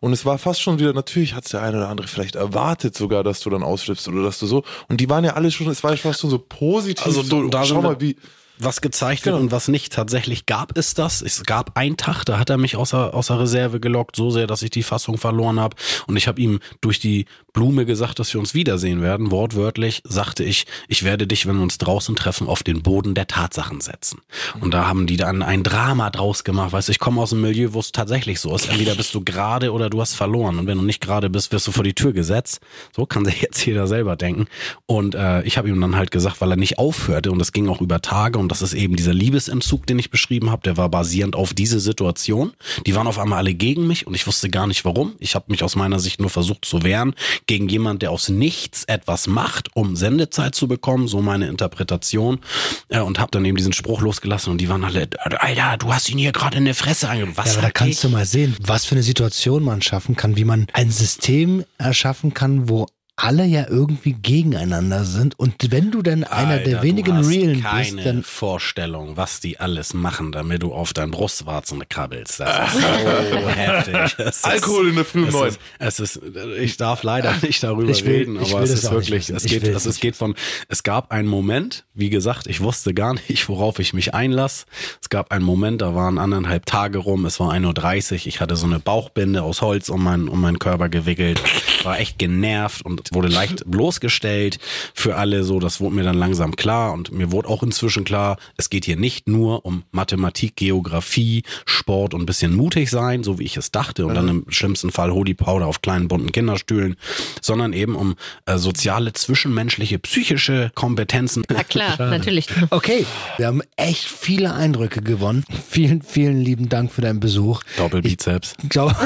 F: Und es war fast schon wieder, natürlich hat es der eine oder andere vielleicht erwartet sogar, dass du dann ausflippst oder dass du so. Und die waren ja alle schon, es war ja fast schon so positiv.
C: Also
F: so,
C: da
F: schau mal, wie.
C: Was gezeigt
F: Genau.
C: wird und was nicht. Tatsächlich gab es das. Es gab einen Tag, da hat er mich außer, außer Reserve gelockt, so sehr, dass ich die Fassung verloren habe. Und ich habe ihm durch die Blume gesagt, dass wir uns wiedersehen werden. Wortwörtlich sagte ich, ich werde dich, wenn wir uns draußen treffen, auf den Boden der Tatsachen setzen. Und da haben die dann ein Drama draus gemacht. Weißt du, ich komme aus einem Milieu, wo es tatsächlich so ist. Entweder bist du gerade oder du hast verloren. Und wenn du nicht gerade bist, wirst du vor die Tür gesetzt. So kann sich jetzt jeder selber denken. Und äh, ich habe ihm dann halt gesagt, weil er nicht aufhörte und es ging auch über Tage und das ist eben dieser Liebesentzug, den ich beschrieben habe, der war basierend auf diese Situation. Die waren auf einmal alle gegen mich und ich wusste gar nicht warum. Ich habe mich aus meiner Sicht nur versucht zu wehren gegen jemand, der aus nichts etwas macht, um Sendezeit zu bekommen, so meine Interpretation. Äh, und habe dann eben diesen Spruch losgelassen und die waren alle, Alter, du hast ihn hier gerade in der Fresse angegeben. Was
D: Ja, aber da kannst
C: dich?
D: du mal sehen, was für eine Situation man schaffen kann, wie man ein System erschaffen kann, wo alle ja irgendwie gegeneinander sind. Und wenn du dann einer
C: Alter,
D: der wenigen
C: du hast
D: Realen
C: keine
D: bist, dann
C: Vorstellung, was die alles machen, damit du auf deinen Brustwarzen krabbelst. Das ist so heftig. Ist-
F: Alkohol in der Früh
C: es
F: neun.
C: ist, es ist, ich darf leider nicht darüber
D: Ich will-
C: reden,
D: ich
C: aber
D: will
C: es
D: das
C: ist wirklich, es geht,
D: will
C: es geht von, es gab einen Moment, wie gesagt, ich wusste gar nicht, worauf ich mich einlass. Es gab einen Moment, da waren anderthalb Tage rum, es war 1.30 Uhr, ich hatte so eine Bauchbinde aus Holz um meinen, um meinen Körper gewickelt, war echt genervt und wurde leicht bloßgestellt für alle so, das wurde mir dann langsam klar und mir wurde auch inzwischen klar, es geht hier nicht nur um Mathematik, Geografie, Sport und ein bisschen mutig sein, so wie ich es dachte und dann im schlimmsten Fall Holy Powder auf kleinen bunten Kinderstühlen, sondern eben um äh, soziale, zwischenmenschliche, psychische Kompetenzen.
E: Na klar, natürlich.
D: Okay, wir haben echt viele Eindrücke gewonnen. Vielen, vielen lieben Dank für deinen Besuch.
C: Doppelbizeps.
D: Ich glaube,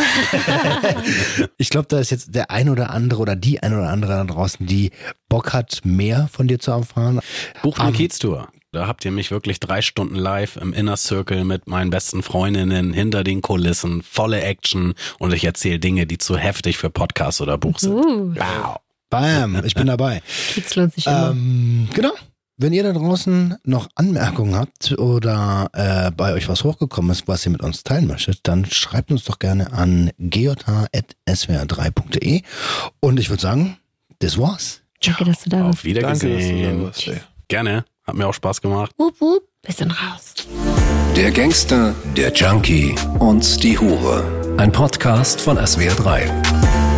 D: ich glaube, da ist jetzt der ein oder andere oder die ein oder andere da draußen, die Bock hat, mehr von dir zu erfahren.
C: Buch eine
D: Am-
C: Kiez-Tour. Da habt ihr mich wirklich drei Stunden live im Inner Circle mit meinen besten Freundinnen hinter den Kulissen, volle Action und ich erzähle Dinge, die zu heftig für Podcast oder Buch sind.
E: Uh,
C: Wow.
D: Bam, ich bin dabei.
E: Kiez lohnt sich immer.
D: Ähm, genau. Wenn ihr da draußen noch Anmerkungen habt oder äh, bei euch was hochgekommen ist, was ihr mit uns teilen möchtet, dann schreibt uns doch gerne an gj.swr3.de und ich würde sagen, das war's.
E: Danke, dass du da warst.
C: Auf Wiedersehen.
F: Danke, dass du da.
C: Gerne. Hat mir auch Spaß gemacht.
E: Wupp, wupp. Wir sind raus.
A: Der Gangster, der Junkie und die Hure. Ein Podcast von SWR3.